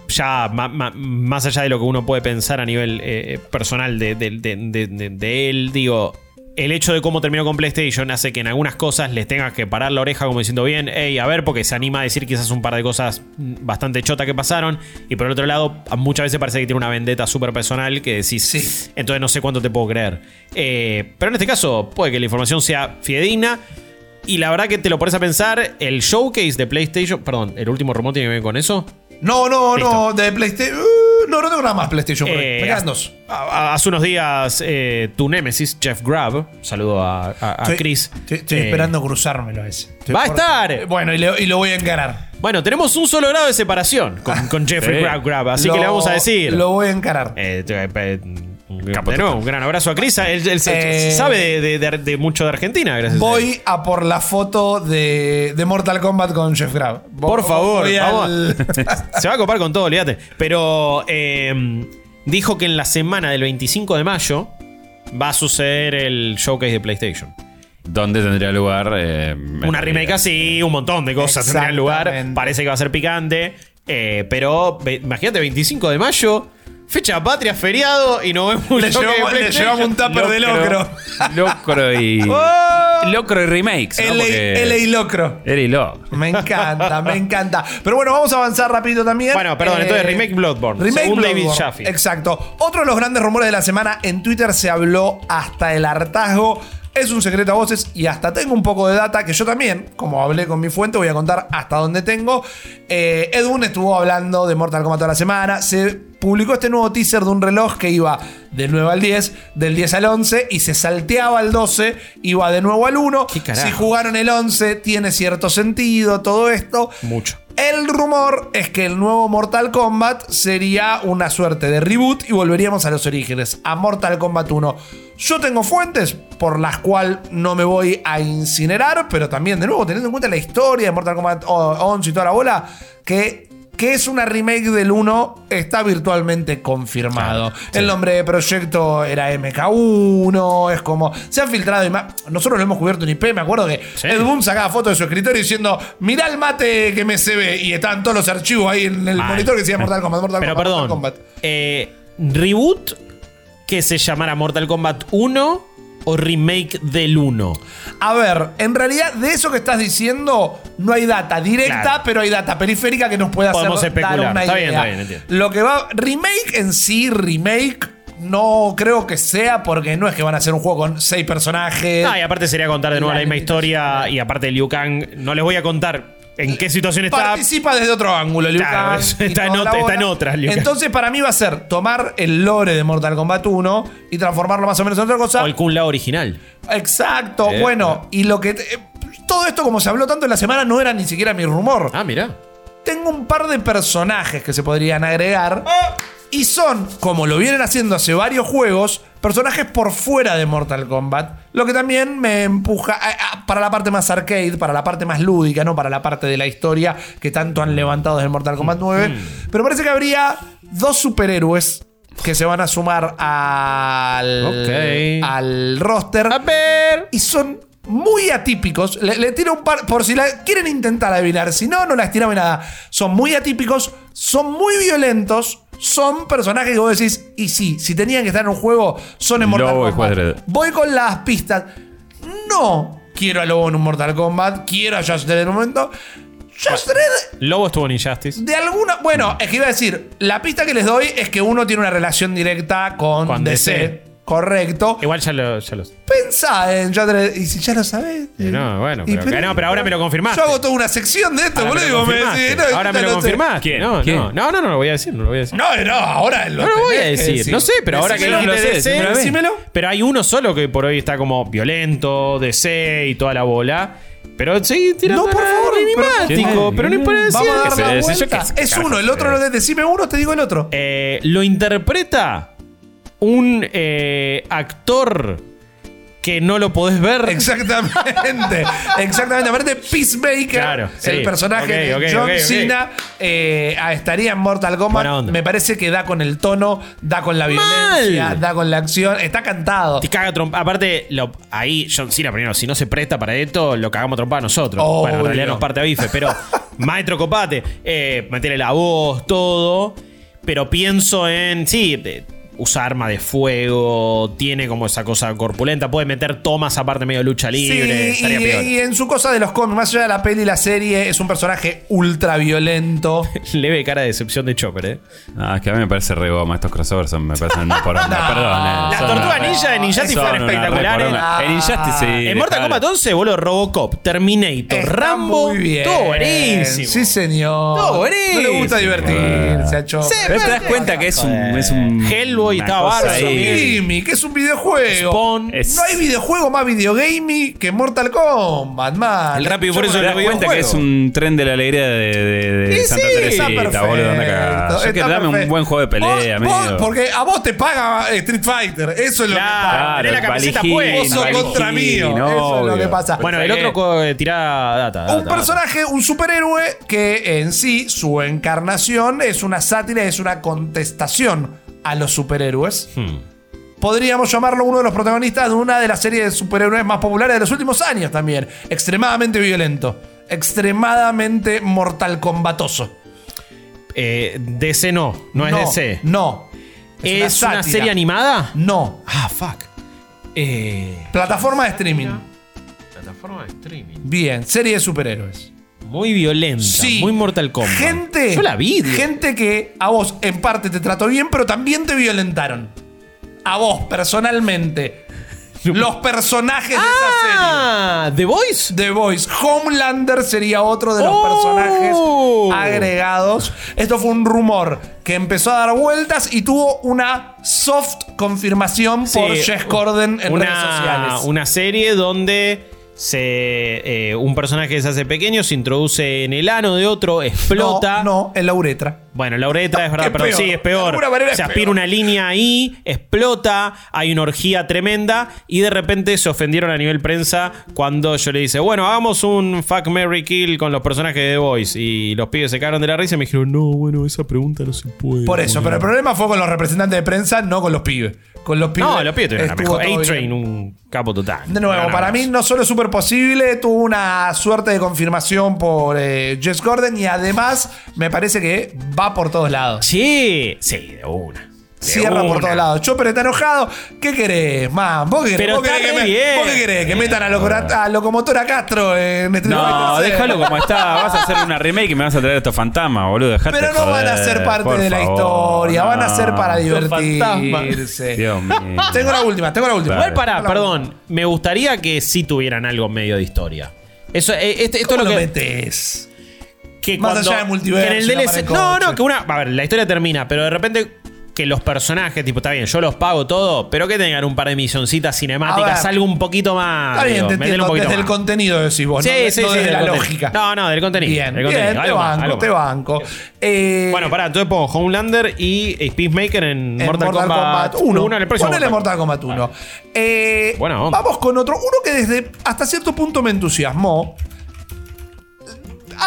A: ya ma- ma- más allá de lo que uno puede pensar a nivel eh, personal de- de- de él, digo, el hecho de cómo terminó con PlayStation hace que en algunas cosas les tengas que parar la oreja como diciendo bien, hey, a ver, porque se anima a decir quizás un par de cosas bastante chota que pasaron. Y por el otro lado, muchas veces parece que tiene una vendetta súper personal que decís,
B: Sí.
A: entonces no sé cuánto te puedo creer. Eh, pero en este caso, puede que la información sea fidedigna. Y la verdad que te lo pones a pensar, el showcase de PlayStation, perdón, el último rumor tiene que ver con eso.
B: No, no,
A: Listo.
B: no, de PlayStation. uh, no, no tengo nada más PlayStation.
A: Eh, Hace unos días, eh, tu némesis, Jeff Grubb, saludo a, a- a
B: Estoy-
A: Chris.
B: Estoy, estoy
A: Eh,
B: esperando cruzármelo a ese. Estoy
A: ¡Va a
B: por-
A: estar!
B: Eh, Bueno, y, le- y lo voy a encarar.
A: Bueno, tenemos un solo grado de separación con, con Jeffrey
C: Sí.
A: Grubb, Grubb, así
B: Lo-
A: que le vamos a decir.
B: Lo voy a encarar.
A: De nuevo, un gran abrazo a Chris. Él, él se-
B: Eh,
A: sabe de, de- de- de mucho de Argentina, gracias.
B: Voy a por la foto de, de Mortal Kombat con Jeff Grab.
A: Por favor,
B: voy
A: vamos.
B: al-
A: Se va a copar con todo, olvídate. Pero eh, dijo que en la semana del 25 de mayo va a suceder el showcase de PlayStation.
C: ¿Dónde tendría lugar? eh,
A: Una remake así, un montón de cosas tendrían lugar. Parece que va a ser picante. eh, pero imagínate, 25 de mayo, fecha patria, feriado y no vemos
B: Le llevamos- le llevamos un tupper de locro.
C: Locro y.
B: ¡Oh!
C: locro y remakes. ¿no?
B: LA,
C: Porque-
B: LA Locro.
C: Era y locro.
B: Me encanta, me encanta. Pero bueno, vamos a avanzar rápido también.
A: Bueno, perdón,
B: Eh,
A: entonces remake Bloodborne.
B: Remake
A: según David
B: Bloodborne.
A: Jaffe.
B: Exacto. Otro de los grandes rumores de la semana en Twitter se habló hasta el hartazgo. Es un secreto a voces y hasta tengo un poco de data que yo también, como hablé con mi fuente, voy a contar hasta dónde tengo. Eh, Edwin estuvo hablando de Mortal Kombat toda la semana. Se publicó este nuevo teaser de un reloj que iba del 9 al 10, del 10 al 11 y se salteaba al 12, iba de nuevo al 1.
A: ¿Qué carajo?
B: Si jugaron el 11, tiene cierto sentido todo esto.
A: Mucho.
B: El rumor es que el nuevo Mortal Kombat sería una suerte de reboot y volveríamos a los orígenes, a Mortal Kombat 1. Yo tengo fuentes por las cuales no me voy a incinerar, pero también, de nuevo, teniendo en cuenta la historia de Mortal Kombat 11 y toda la bola, que, que es una remake del 1, está virtualmente confirmado.
A: Claro,
B: El nombre de proyecto era MK1, es como. Se han filtrado imágenes. Nosotros lo hemos cubierto en IP, me acuerdo que
A: Sí.
B: Ed Boon sacaba fotos de su escritorio diciendo: Mirá el mate que me se ve. Y estaban todos los archivos ahí en el monitor que decía Mortal Kombat, Mortal
A: Pero
B: Kombat,
A: perdón,
B: Mortal Kombat.
A: eh, ¿reboot que se llamara Mortal Kombat 1 o remake del 1?
B: A ver, en realidad, de eso que estás diciendo, no hay data directa,
A: Claro.
B: pero hay data periférica que nos puede hacer
A: Podemos
B: dar
A: especular.
B: una
A: Está
B: idea.
A: bien, está bien, entiendo.
B: Lo que va. Remake en sí, remake. No creo que sea porque no es que van a hacer un juego con seis personajes.
A: Ah, y aparte sería contar de nuevo
B: La
A: la misma historia y aparte Liu Kang, no les voy a contar en qué situación está.
B: Participa desde otro ángulo, Liu
A: Claro,
B: Kang,
A: eso
B: y
A: está en
B: toda la
A: otra- está
B: bola.
A: en otras, Liu Kang.
B: Entonces, para mí va a ser tomar el lore de Mortal Kombat 1 y transformarlo más o menos en otra cosa.
A: O el Kun Lao original.
B: Exacto,
A: Eh,
B: bueno, y lo que. te- eh, todo esto, como se habló tanto en la semana, no era ni siquiera mi rumor.
A: Ah, mira.
B: Tengo un par de personajes que se podrían agregar. Y son, como lo vienen haciendo hace varios juegos, personajes por fuera de Mortal Kombat. Lo que también me empuja a- a- para la parte más arcade, para la parte más lúdica, no para la parte de la historia que tanto han levantado desde Mortal Kombat 9. Pero parece que habría dos superhéroes que se van a sumar al,
A: Ok.
B: al roster.
A: A ver.
B: Y son muy atípicos. Le, le tiro un par. Por si la quieren intentar adivinar. Si no, no las tiramos nada. Son muy atípicos. Son muy violentos. Son personajes que vos decís. Y sí, si tenían que estar en un juego, son en Mortal
C: Lobo
B: Kombat. Voy con las pistas. No quiero a Lobo en un Mortal Kombat. Quiero a Just Dredd en un momento. Just Dredd
A: Lobo estuvo en Injustice.
B: de alguna. Bueno, es que iba a decir, la pista que les doy es que uno tiene una relación directa con,
A: Con
B: DC.
A: DC.
B: Correcto.
A: Igual ya lo, ya lo sé.
B: Pensá en Uncharted. Y si ya lo sabés.
A: Y no, bueno,
B: Y
A: pero, no, pero ahora me lo confirmaste.
B: Yo hago toda una sección de esto,
A: Ahora me lo
B: boludo. y vos me
A: confirmaste.
B: decís, no,
A: ahora me
B: ya
A: lo
B: sé.
A: confirmaste.
C: ¿Quién?
A: No,
C: ¿Quién?
A: no, no, no, no lo voy a decir, no lo voy a decir.
B: No, no, ahora lo
A: No lo voy a
B: que
A: decir, no sé, pero ahora que
B: Decímelo.
A: dijiste
C: lo sé,
A: DC,
C: decímelo a mí.
B: Decímelo.
A: pero hay uno solo que por hoy está como violento, DC y toda la bola. Pero sí, tirando
B: No, por favor,
A: enigmático,
C: pero-
A: pero no puede decir.
B: Vamos a dar
C: se-
B: la vuelta. Es
C: carajo,
B: uno, el otro
C: eh.
B: lo de decime uno, te digo el otro.
A: Eh, lo interpreta un eh, actor que no lo podés ver.
B: Exactamente, exactamente. Aparte, Peacemaker,
A: Claro, sí.
B: el personaje de John. Cena, eh, estaría en Mortal Kombat. Me parece que da con el tono, da con la violencia,
A: Mal.
B: da con la acción. Está cantado.
A: Te caga trompa. Aparte, lo- ahí John Cena primero, si no se presta para esto, lo cagamos trompa a nosotros.
B: Obvio.
A: Bueno, en realidad nos parte a bife, pero maestro copate, eh, meterle la voz, todo. Pero pienso en, sí, de- usa arma de fuego, tiene como esa cosa corpulenta, puede meter tomas aparte medio lucha libre.
B: Sí,
A: estaría
B: y,
A: peor.
B: y en su cosa de los cómics, más allá de la peli y la serie, es un personaje ultra violento.
A: Leve cara de decepción de Chopper, eh.
C: Ah, es que a mí me parece re goma. Estos crossovers son- me parecen una poronga.
B: No.
C: Perdón. eh.
A: La tortuga ninja de Ninjati
C: son
A: fueron espectaculares.
C: En Injustice, sí.
A: en Mortal. Kombat 11, boludo, Robocop, Terminator,
B: Está
A: Rambo.
B: muy bien.
A: Todo buenísimo.
B: Sí, señor.
A: Todo
B: No le gusta
A: buenísimo.
B: divertirse, a Chopper.
C: Pero te das cuenta que es un. Es un
A: Hellboy
C: una
A: estaba
C: cosa
A: bárbaro,
C: ahí.
B: Gimmick, es un videojuego.
A: Spawn.
C: Es-
B: No hay videojuego más videogaming que Mortal Kombat, man.
A: El Rápido y Furioso
C: ¿Te
A: de
C: das
A: los
C: cuenta que es un tren de la alegría de, de, de
B: Sí,
C: Santa
B: sí,
C: Teresita,
B: está perfecto,
C: boludo? Anda cagada. Yo
B: está
C: que dame un
B: perfecto.
C: buen juego de pelea,
B: Vos- vos-
C: medio.
B: porque a vos te paga eh, Street Fighter. Eso es lo
A: Claro,
B: que pasa.
A: tenés la
C: el
A: camiseta
C: Valijín,
A: puesta.
B: Vos sos
C: Valijín,
B: contra mío. Eso es lo que pasa.
A: Bueno, el otro co- eh, tira data.
B: Un
A: data,
B: personaje, un superhéroe que en sí, su encarnación es una sátira, es una contestación a los superhéroes.
A: Hmm.
B: Podríamos llamarlo uno de los protagonistas de una de las series de superhéroes más populares de los últimos años también. Extremadamente violento. Extremadamente mortal combatoso.
A: Eh, DC no, no es DC.
B: No.
A: ¿Es, una, serie animada?
B: No.
A: Ah, fuck. Eh,
B: Plataforma de streaming.
A: plataforma de streaming.
B: Bien, serie de superhéroes.
A: Muy violenta,
B: Sí.
A: muy Mortal Kombat.
B: Gente.
A: Yo la vi.
B: Gente que a vos en parte te trató bien, pero también te violentaron. A vos, personalmente. Los personajes de esa serie.
A: Ah, The Voice.
B: The Voice. Homelander sería otro de los
A: Oh.
B: personajes agregados. Esto fue un rumor que empezó a dar vueltas y tuvo una soft confirmación por Jess Corden en
A: una,
B: redes sociales.
A: Una serie donde se, eh, un personaje se hace pequeño, se introduce en el ano de otro, explota.
B: No, no, en la uretra.
A: Bueno, la uretra es verdad, pero sí, es peor. Se
B: es
A: aspira una línea ahí, explota, hay una orgía tremenda y de repente se ofendieron a nivel prensa cuando yo le dice, bueno, hagamos un fuck Mary Kill con los personajes de The Voice. Y los pibes se cagaron de la risa y me dijeron, no, bueno, esa pregunta no se puede.
B: Por eso, pero el problema fue con los representantes de prensa, no con los pibes. Con los pibes.
A: No, los pibes tuvieron la mejor. A-Train, un capo total.
B: De nuevo, para mí no solo es súper posible, tuvo una suerte de confirmación por eh, Jess Gordon y además me parece que va por todos lados.
A: Sí, sí, de una. De
B: Cierra por todos lados. Chopper está enojado. ¿Qué querés, man? ¿Vos qué querés?
A: Pero
B: ¿Vos querés, que, me-
A: bien.
B: vos qué querés? que metan a, Locora- a Locomotora Castro en Street
C: No, déjalo como está. Vas a hacer una remake y me vas a traer estos fantasmas, boludo. Dejate
B: Pero no van a
C: joder,
B: ser parte
C: por
B: de la
C: favor,
B: historia, van a
C: no.
B: ser para divertirse.
C: Dios mío.
B: Tengo la última, tengo la última.
A: Igual pará, perdón. Me gustaría que sí tuvieran algo medio de historia. Eso, eh, este- esto
B: ¿Cómo
A: es
B: lo
A: lo que.
B: metes?
A: Que
B: Más
A: cuando-
B: allá de multiverso
A: que en el
B: y no
A: DLC. No, que una. A ver, la historia termina, pero de repente. Que los personajes, tipo, está bien, yo los pago todo, pero que tengan un par de misioncitas cinemáticas,
B: ver.
A: algo un poquito más.
B: Está bien,
A: digo,
B: te
A: metele
B: entiendo.
A: un poquito
B: Desde el
A: más.
B: contenido decís vos,
A: Sí,
B: no, no
A: sí,
B: desde
A: del
B: la
A: contenido.
B: lógica.
A: No, no, del contenido.
B: Bien,
A: del
B: bien,
A: contenido.
B: te
A: algo más,
B: banco,
A: algo
B: te
A: más.
B: banco. Eh,
A: Bueno, pará, entonces pongo Homelander y Peacemaker en,
B: en
A: Mortal, Kombat
B: 1.
A: 1 en el próximo.
B: Ponele Mortal Kombat 1. Eh,
A: Buena onda.
B: vamos con otro. Uno que desde hasta cierto punto me entusiasmó.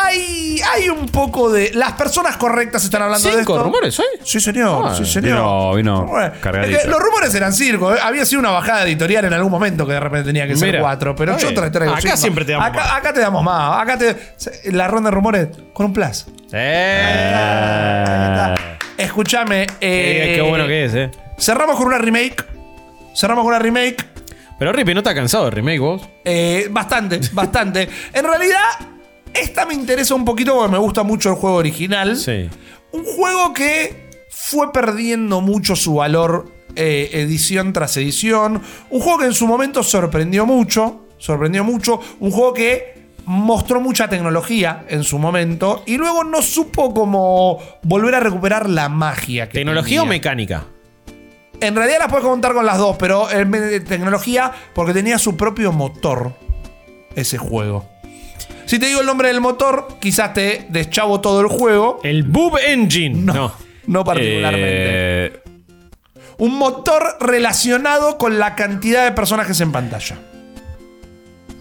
B: Hay, hay un poco de. Las personas correctas están hablando de
A: ¿Cinco
B: esto.
A: rumores hoy?
B: Sí, señor.
A: Ah,
B: sí, señor.
C: vino- vino
B: Bueno,
C: cargadito.
B: es que los rumores eran circo. ¿eh? Había sido una bajada editorial en algún momento que de repente tenía que ser
A: Mira.
B: cuatro. Pero yo tra- traigo
A: Acá
B: cinco.
A: siempre te damos
B: acá,
A: más.
B: Acá te damos más. Acá te. La ronda de rumores con un plus.
A: Eh.
B: Escúchame. eh,
A: qué bueno que es, eh.
B: Cerramos con una remake. Cerramos con una remake.
A: Pero Rippy, ¿no está cansado de remake vos?
B: Eh, bastante, bastante. En realidad, esta me interesa un poquito porque me gusta mucho el juego original.
A: Sí.
B: Un juego que fue perdiendo mucho su valor eh, edición tras edición. Un juego que en su momento sorprendió mucho. Sorprendió mucho. Un juego que mostró mucha tecnología en su momento. Y luego no supo cómo volver a recuperar la magia. Que
A: ¿Tecnología o mecánica?
B: En realidad las puedes contar con las dos, pero en vez de tecnología, porque tenía su propio motor. Ese juego. Si te digo el nombre del motor, quizás te deschavo todo el juego.
A: El Boob Engine.
B: No,
A: No.
B: no, particularmente.
C: Eh,
B: Un motor relacionado con la cantidad de personajes en pantalla.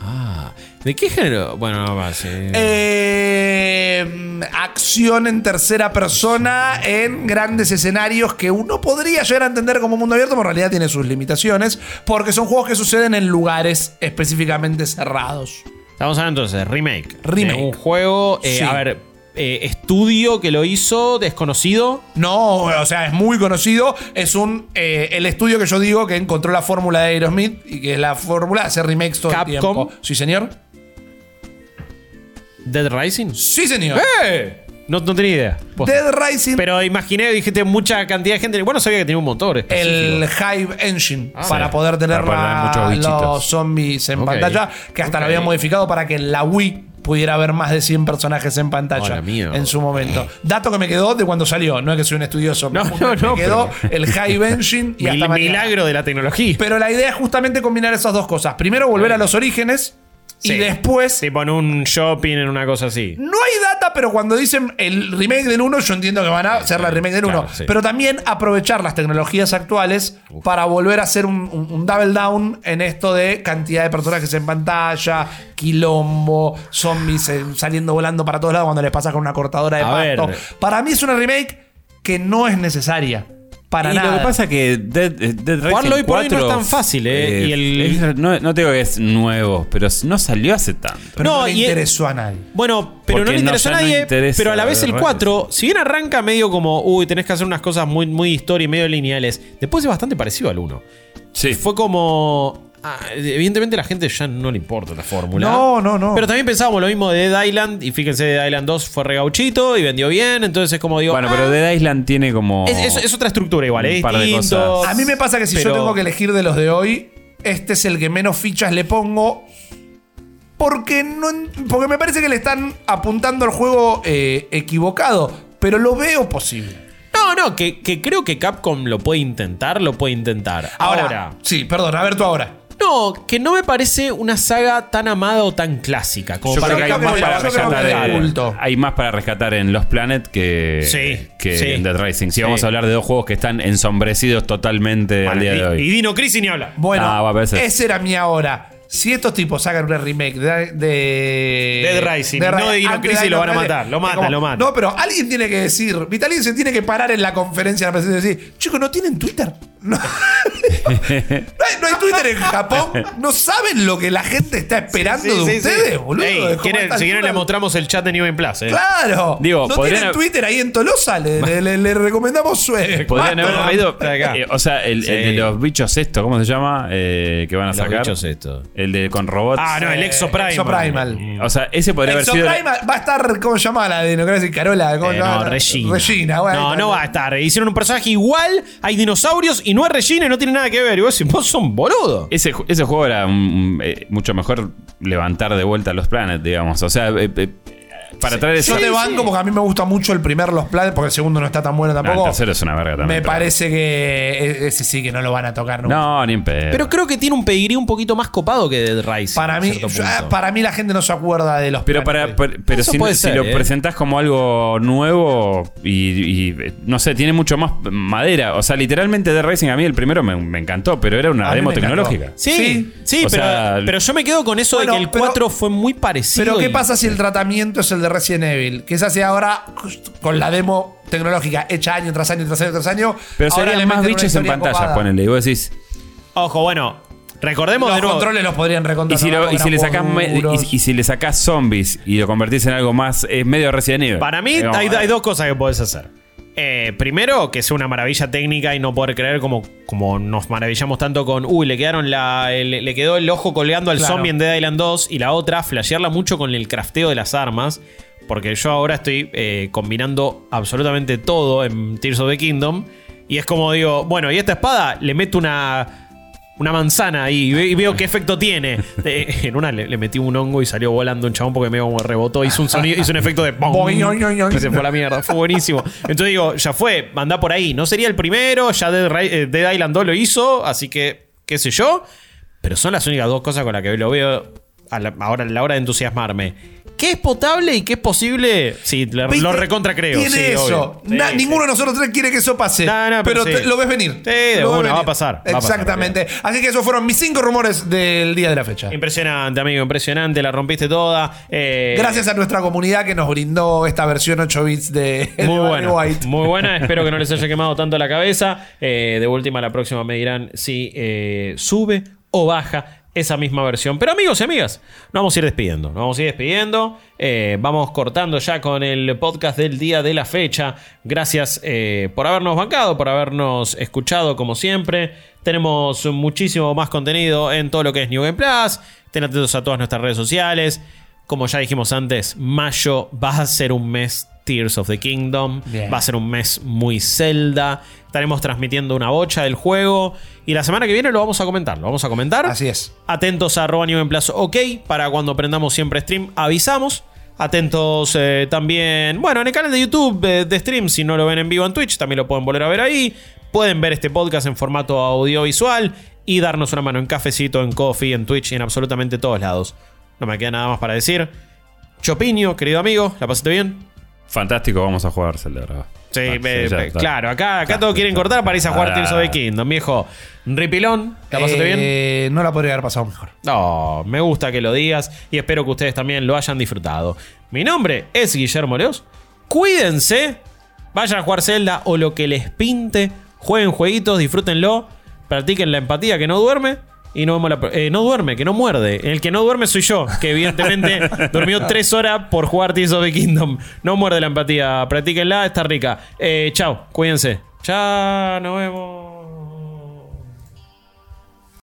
A: Ah. ¿De qué género? Bueno, no más.
B: Eh, acción en tercera persona en grandes escenarios que uno podría llegar a entender como mundo abierto, pero en realidad tiene sus limitaciones, porque son juegos que suceden en lugares específicamente cerrados.
A: Estamos hablando entonces, remake.
B: Remake.
A: De un juego, eh,
B: Sí.
A: a ver, eh, estudio que lo hizo, desconocido.
B: No, o sea, es muy conocido. Es un eh, el estudio que yo digo que encontró la fórmula de Aerosmith y que es la fórmula de hacer remakes todo
A: Capcom.
B: el tiempo. Sí, señor.
A: Dead Rising.
B: Sí, señor.
A: ¡Eh! No, no tenía idea. Posta.
B: Dead Rising,
A: Pero imaginé, dijiste mucha cantidad de gente. Bueno, sabía que tenía un motor. específico.
B: el Hive Engine,
A: Ah.
B: para
C: Sí,
B: poder tener
C: para poder tener
B: la-
C: muchos bichitos.
B: los zombies en pantalla, que hasta lo habían modificado para que en la Wii pudiera haber más de 100 personajes en pantalla
A: Hola,
B: en su momento. Dato que me quedó de cuando salió, no es que soy un estudioso,
A: No,
B: me
A: no, no,
B: quedó
A: pero-
B: el Hive Engine y hasta mañana.
A: milagro de la tecnología.
B: Pero la idea es justamente combinar esas dos cosas. Primero volver a los orígenes y después
A: Tipo en un shopping, en una cosa así.
B: No hay data, pero cuando dicen el remake del 1, yo entiendo que van a hacer la remake del 1.
A: claro, sí.
B: Pero también aprovechar las tecnologías actuales para volver a hacer un, un- un double down en esto de cantidad de personajes en pantalla, quilombo, zombies eh, saliendo volando para todos lados cuando les pasas con una cortadora de
A: A
B: pasto.
A: ver.
B: Para mí es una remake que no es necesaria. Para
C: y
B: nada.
C: lo que pasa es que Dead, eh, Dead Rising
A: Jugarlo hoy por hoy no
C: 4,
A: es tan fácil, ¿eh? Y el-
C: es- no, no te digo que es nuevo, pero no salió hace tanto.
B: pero no,
A: No,
B: le
A: y-
B: interesó a nadie.
A: Bueno, pero
C: Porque
A: no le interesó a
C: no
A: nadie.
C: interesa
A: pero a la vez el
C: verdad.
A: 4, si bien arranca medio como, uy, tenés que hacer unas cosas muy, muy historia y medio lineales, después es bastante parecido al 1.
C: Sí.
A: Fue como. Ah, evidentemente a la gente ya no le importa la fórmula.
B: No, no, no.
A: Pero también pensábamos lo mismo de Dead Island. Y fíjense, Dead Island 2 fue regauchito y vendió bien. Entonces es como digo.
C: Bueno,
A: ah,
C: pero Dead Island tiene como.
A: es, es- es otra estructura igual,
C: un
A: es
C: par de
A: distinto.
C: cosas.
B: A mí me pasa que si
A: Pero-
B: yo tengo que elegir de los de hoy, este es el que menos fichas le pongo. Porque, no, porque me parece que le están apuntando al juego eh, equivocado. Pero lo veo posible.
A: No, no, que, que creo que Capcom lo puede intentar, lo puede intentar.
B: Ahora,
A: ahora
B: Sí, perdón, a ver tú ahora.
A: No, que no me parece una saga tan amada o tan clásica. Como
C: Yo
A: para
C: creo que hay más, para rescatar en- hay más para rescatar en Los Planet que,
A: Sí,
C: que
A: sí.
C: en Dead Rising. Si
A: Sí.
C: vamos a hablar de dos juegos que están ensombrecidos totalmente al día de
A: y,
C: hoy.
A: y Dino Crisis ni habla.
B: Bueno,
C: Ah, va, a veces.
B: ese era mi ahora. Si estos tipos sacan una remake de. de
A: Dead Rising, no de Dino Crisis, lo van a matar, lo matan,
B: como-
A: lo matan.
B: No, pero alguien tiene que decir. Viste, alguien se tiene que parar en la conferencia de la presidencia y decir: Chicos, ¿no tienen Twitter? No. no, hay, no hay Twitter en Japón. No saben lo que la gente está esperando de ustedes, boludo.
A: Ey, quieren- si quieren le mostramos el chat de New Game Plus. Eh.
B: Claro.
C: Digo,
B: no tienen Twitter ahí en Tolosa. Le, le- le- le recomendamos su.
C: Podrían haber traído. eh, o sea, el, de los bichos esto, ¿cómo se llama? Eh, que van a
A: Los
C: sacar.
A: bichos esto.
C: El de con robots.
A: Ah, no, el
B: Eh,
A: Exoprimal.
B: Exoprimal.
C: O sea, ese podría haber sido.
B: Exoprimal va a estar, ¿cómo se llama la de Carola? ¿Cómo
A: Eh,
B: se llama?
A: no, Regina.
B: Regina, bueno.
A: no, no va a estar. Hicieron un personaje igual, hay dinosaurios y no es Regina y no tiene nada que ver. Y vos decís, vos son boludo.
C: Ese, ju- ese juego era mm, eh, mucho mejor levantar de vuelta los planes, digamos. O sea, eh, eh, para traer ese.
B: Yo te banco porque a mí me gusta mucho el primer Los Planes, porque el segundo no está tan bueno
C: No, el
B: tampoco.
C: tercero es una verga también.
B: me
C: pero-
B: parece que e- ese sí que no lo van a tocar nunca.
C: No, ni en pedo.
A: Pero creo que tiene un pedigrí un poquito más copado que Dead Rising.
B: para mí,
A: cierto
B: yo-
A: punto.
B: para mí la gente no se acuerda de los
C: Pero,
B: Planes.
C: para, pero, pero
A: Eso
C: si,
A: puede
C: si
A: ser,
C: lo
A: ¿eh?
C: presentás como algo nuevo y, y, eh, no sé, tiene mucho más madera. O sea, literalmente de Racing a mí el primero me, me encantó, pero era una
B: A mí
C: demo
B: me encantó.
C: tecnológica.
A: Sí,
B: Sí.
A: sí,
C: O
A: pero,
C: sea,
A: pero yo me quedo con eso
B: Bueno,
A: de que el
B: pero-
A: 4 fue muy parecido.
B: Pero ¿qué
A: y-
B: pasa si el tratamiento es el de Resident Evil? Que se hace ahora con la demo tecnológica hecha año tras año tras año tras año.
C: Pero
B: Ahora
C: serían más bichos en pantalla,
B: copada.
C: ponele. Y vos decís.
A: Ojo, bueno, recordemos
B: Los
A: de nuevo.
B: controles los podrían
C: Y
B: recontar.
C: si, lo- y si le sacás me- y, y si le sacás zombies y lo convertís en algo más, es medio Resident Evil.
A: Para mí hay, hay dos cosas que podés hacer. Eh, primero, que sea una maravilla técnica y no poder creer como, como nos maravillamos tanto con, uy, le quedaron la, el- le quedó el ojo colgando al
B: Claro.
A: zombie en Dead Island 2 y la otra, flashearla mucho con el crafteo de las armas, porque yo ahora estoy eh, combinando absolutamente todo en Tears of the Kingdom Y es como digo, bueno, y esta espada le meto una. Una manzana y, ve- y veo qué efecto tiene. Eh, en una le, le metí un hongo y salió volando un chabón porque me como rebotó. Hizo un sonido, hizo un efecto de ¡pum! Y se fue a la mierda. Fue buenísimo. Entonces digo, ya fue, anda por ahí. No sería el primero, ya Dead, eh, Dead Island 2 lo hizo, así que, qué sé yo. Pero son las únicas dos cosas con las que lo veo a la- ahora a la hora de entusiasmarme. ¿Qué es potable y qué es posible? Sí, lo recontra creo.
B: Tiene
A: sí,
B: eso.
A: Sí,
B: Na-. Ninguno de nosotros tres quiere que eso pase.
A: No, no,
B: pero te- lo ves venir.
A: Sí, de
B: Lo venir.
A: va a pasar, va a pasar,
B: Exactamente. Así que esos fueron mis cinco rumores del día de la fecha.
A: Impresionante, amigo, impresionante. La rompiste toda. Eh,
B: Gracias a nuestra comunidad que nos brindó esta versión 8 bits de, de
A: Muy
B: Barry
A: buena,
B: White.
A: muy buena. Espero que no les haya quemado tanto la cabeza. Eh, de última, la próxima me dirán si eh, sube o baja esa misma versión. Pero amigos y amigas, nos vamos a ir despidiendo. Nos vamos a ir despidiendo. Eh, vamos cortando ya con el podcast del día de la fecha. Gracias eh, por habernos bancado, por habernos escuchado como siempre. Tenemos muchísimo más contenido en todo lo que es New Game Plus. Estén atentos a todas nuestras redes sociales. Como ya dijimos antes, mayo va a ser un mes Tears of the Kingdom.
B: Bien.
A: Va a ser un mes muy Zelda. Estaremos transmitiendo una bocha del juego. Y la semana que viene lo vamos a comentar. Lo vamos a comentar.
B: Así es.
A: Atentos a arroba en Plazo OK. Para cuando prendamos siempre stream, avisamos. Atentos eh, también, bueno, en el canal de YouTube eh, de stream, si no lo ven en vivo en Twitch, también lo pueden volver a ver ahí. Pueden ver este podcast en formato audiovisual y darnos una mano en cafecito, en coffee, en Twitch y en absolutamente todos lados. No me queda nada más para decir. Chopiño, querido amigo, ¿la pasaste bien?
C: Fantástico, vamos a jugar Zelda. ¿verdad?
A: Sí,
C: Ah, ya
A: claro, acá, acá todos quieren cortar para irse a jugar. Tears of the Kingdom, viejo. Ripilón, ¿la pasaste bien?
B: Eh, No la podría haber pasado mejor.
A: No, me gusta que lo digas y espero que ustedes también lo hayan disfrutado. Mi nombre es Guillermo Leos. Cuídense, vayan a jugar Zelda o lo que les pinte. Jueguen jueguitos, disfrútenlo. Practiquen la empatía que no duerme. Y no, vemos la- eh, no duerme, que no muerde. El que no duerme soy yo, que evidentemente durmió tres horas por jugar Tears of the Kingdom. No muerde la empatía, practíquenla, está rica. Eh, chao, cuídense. Chao, nos vemos.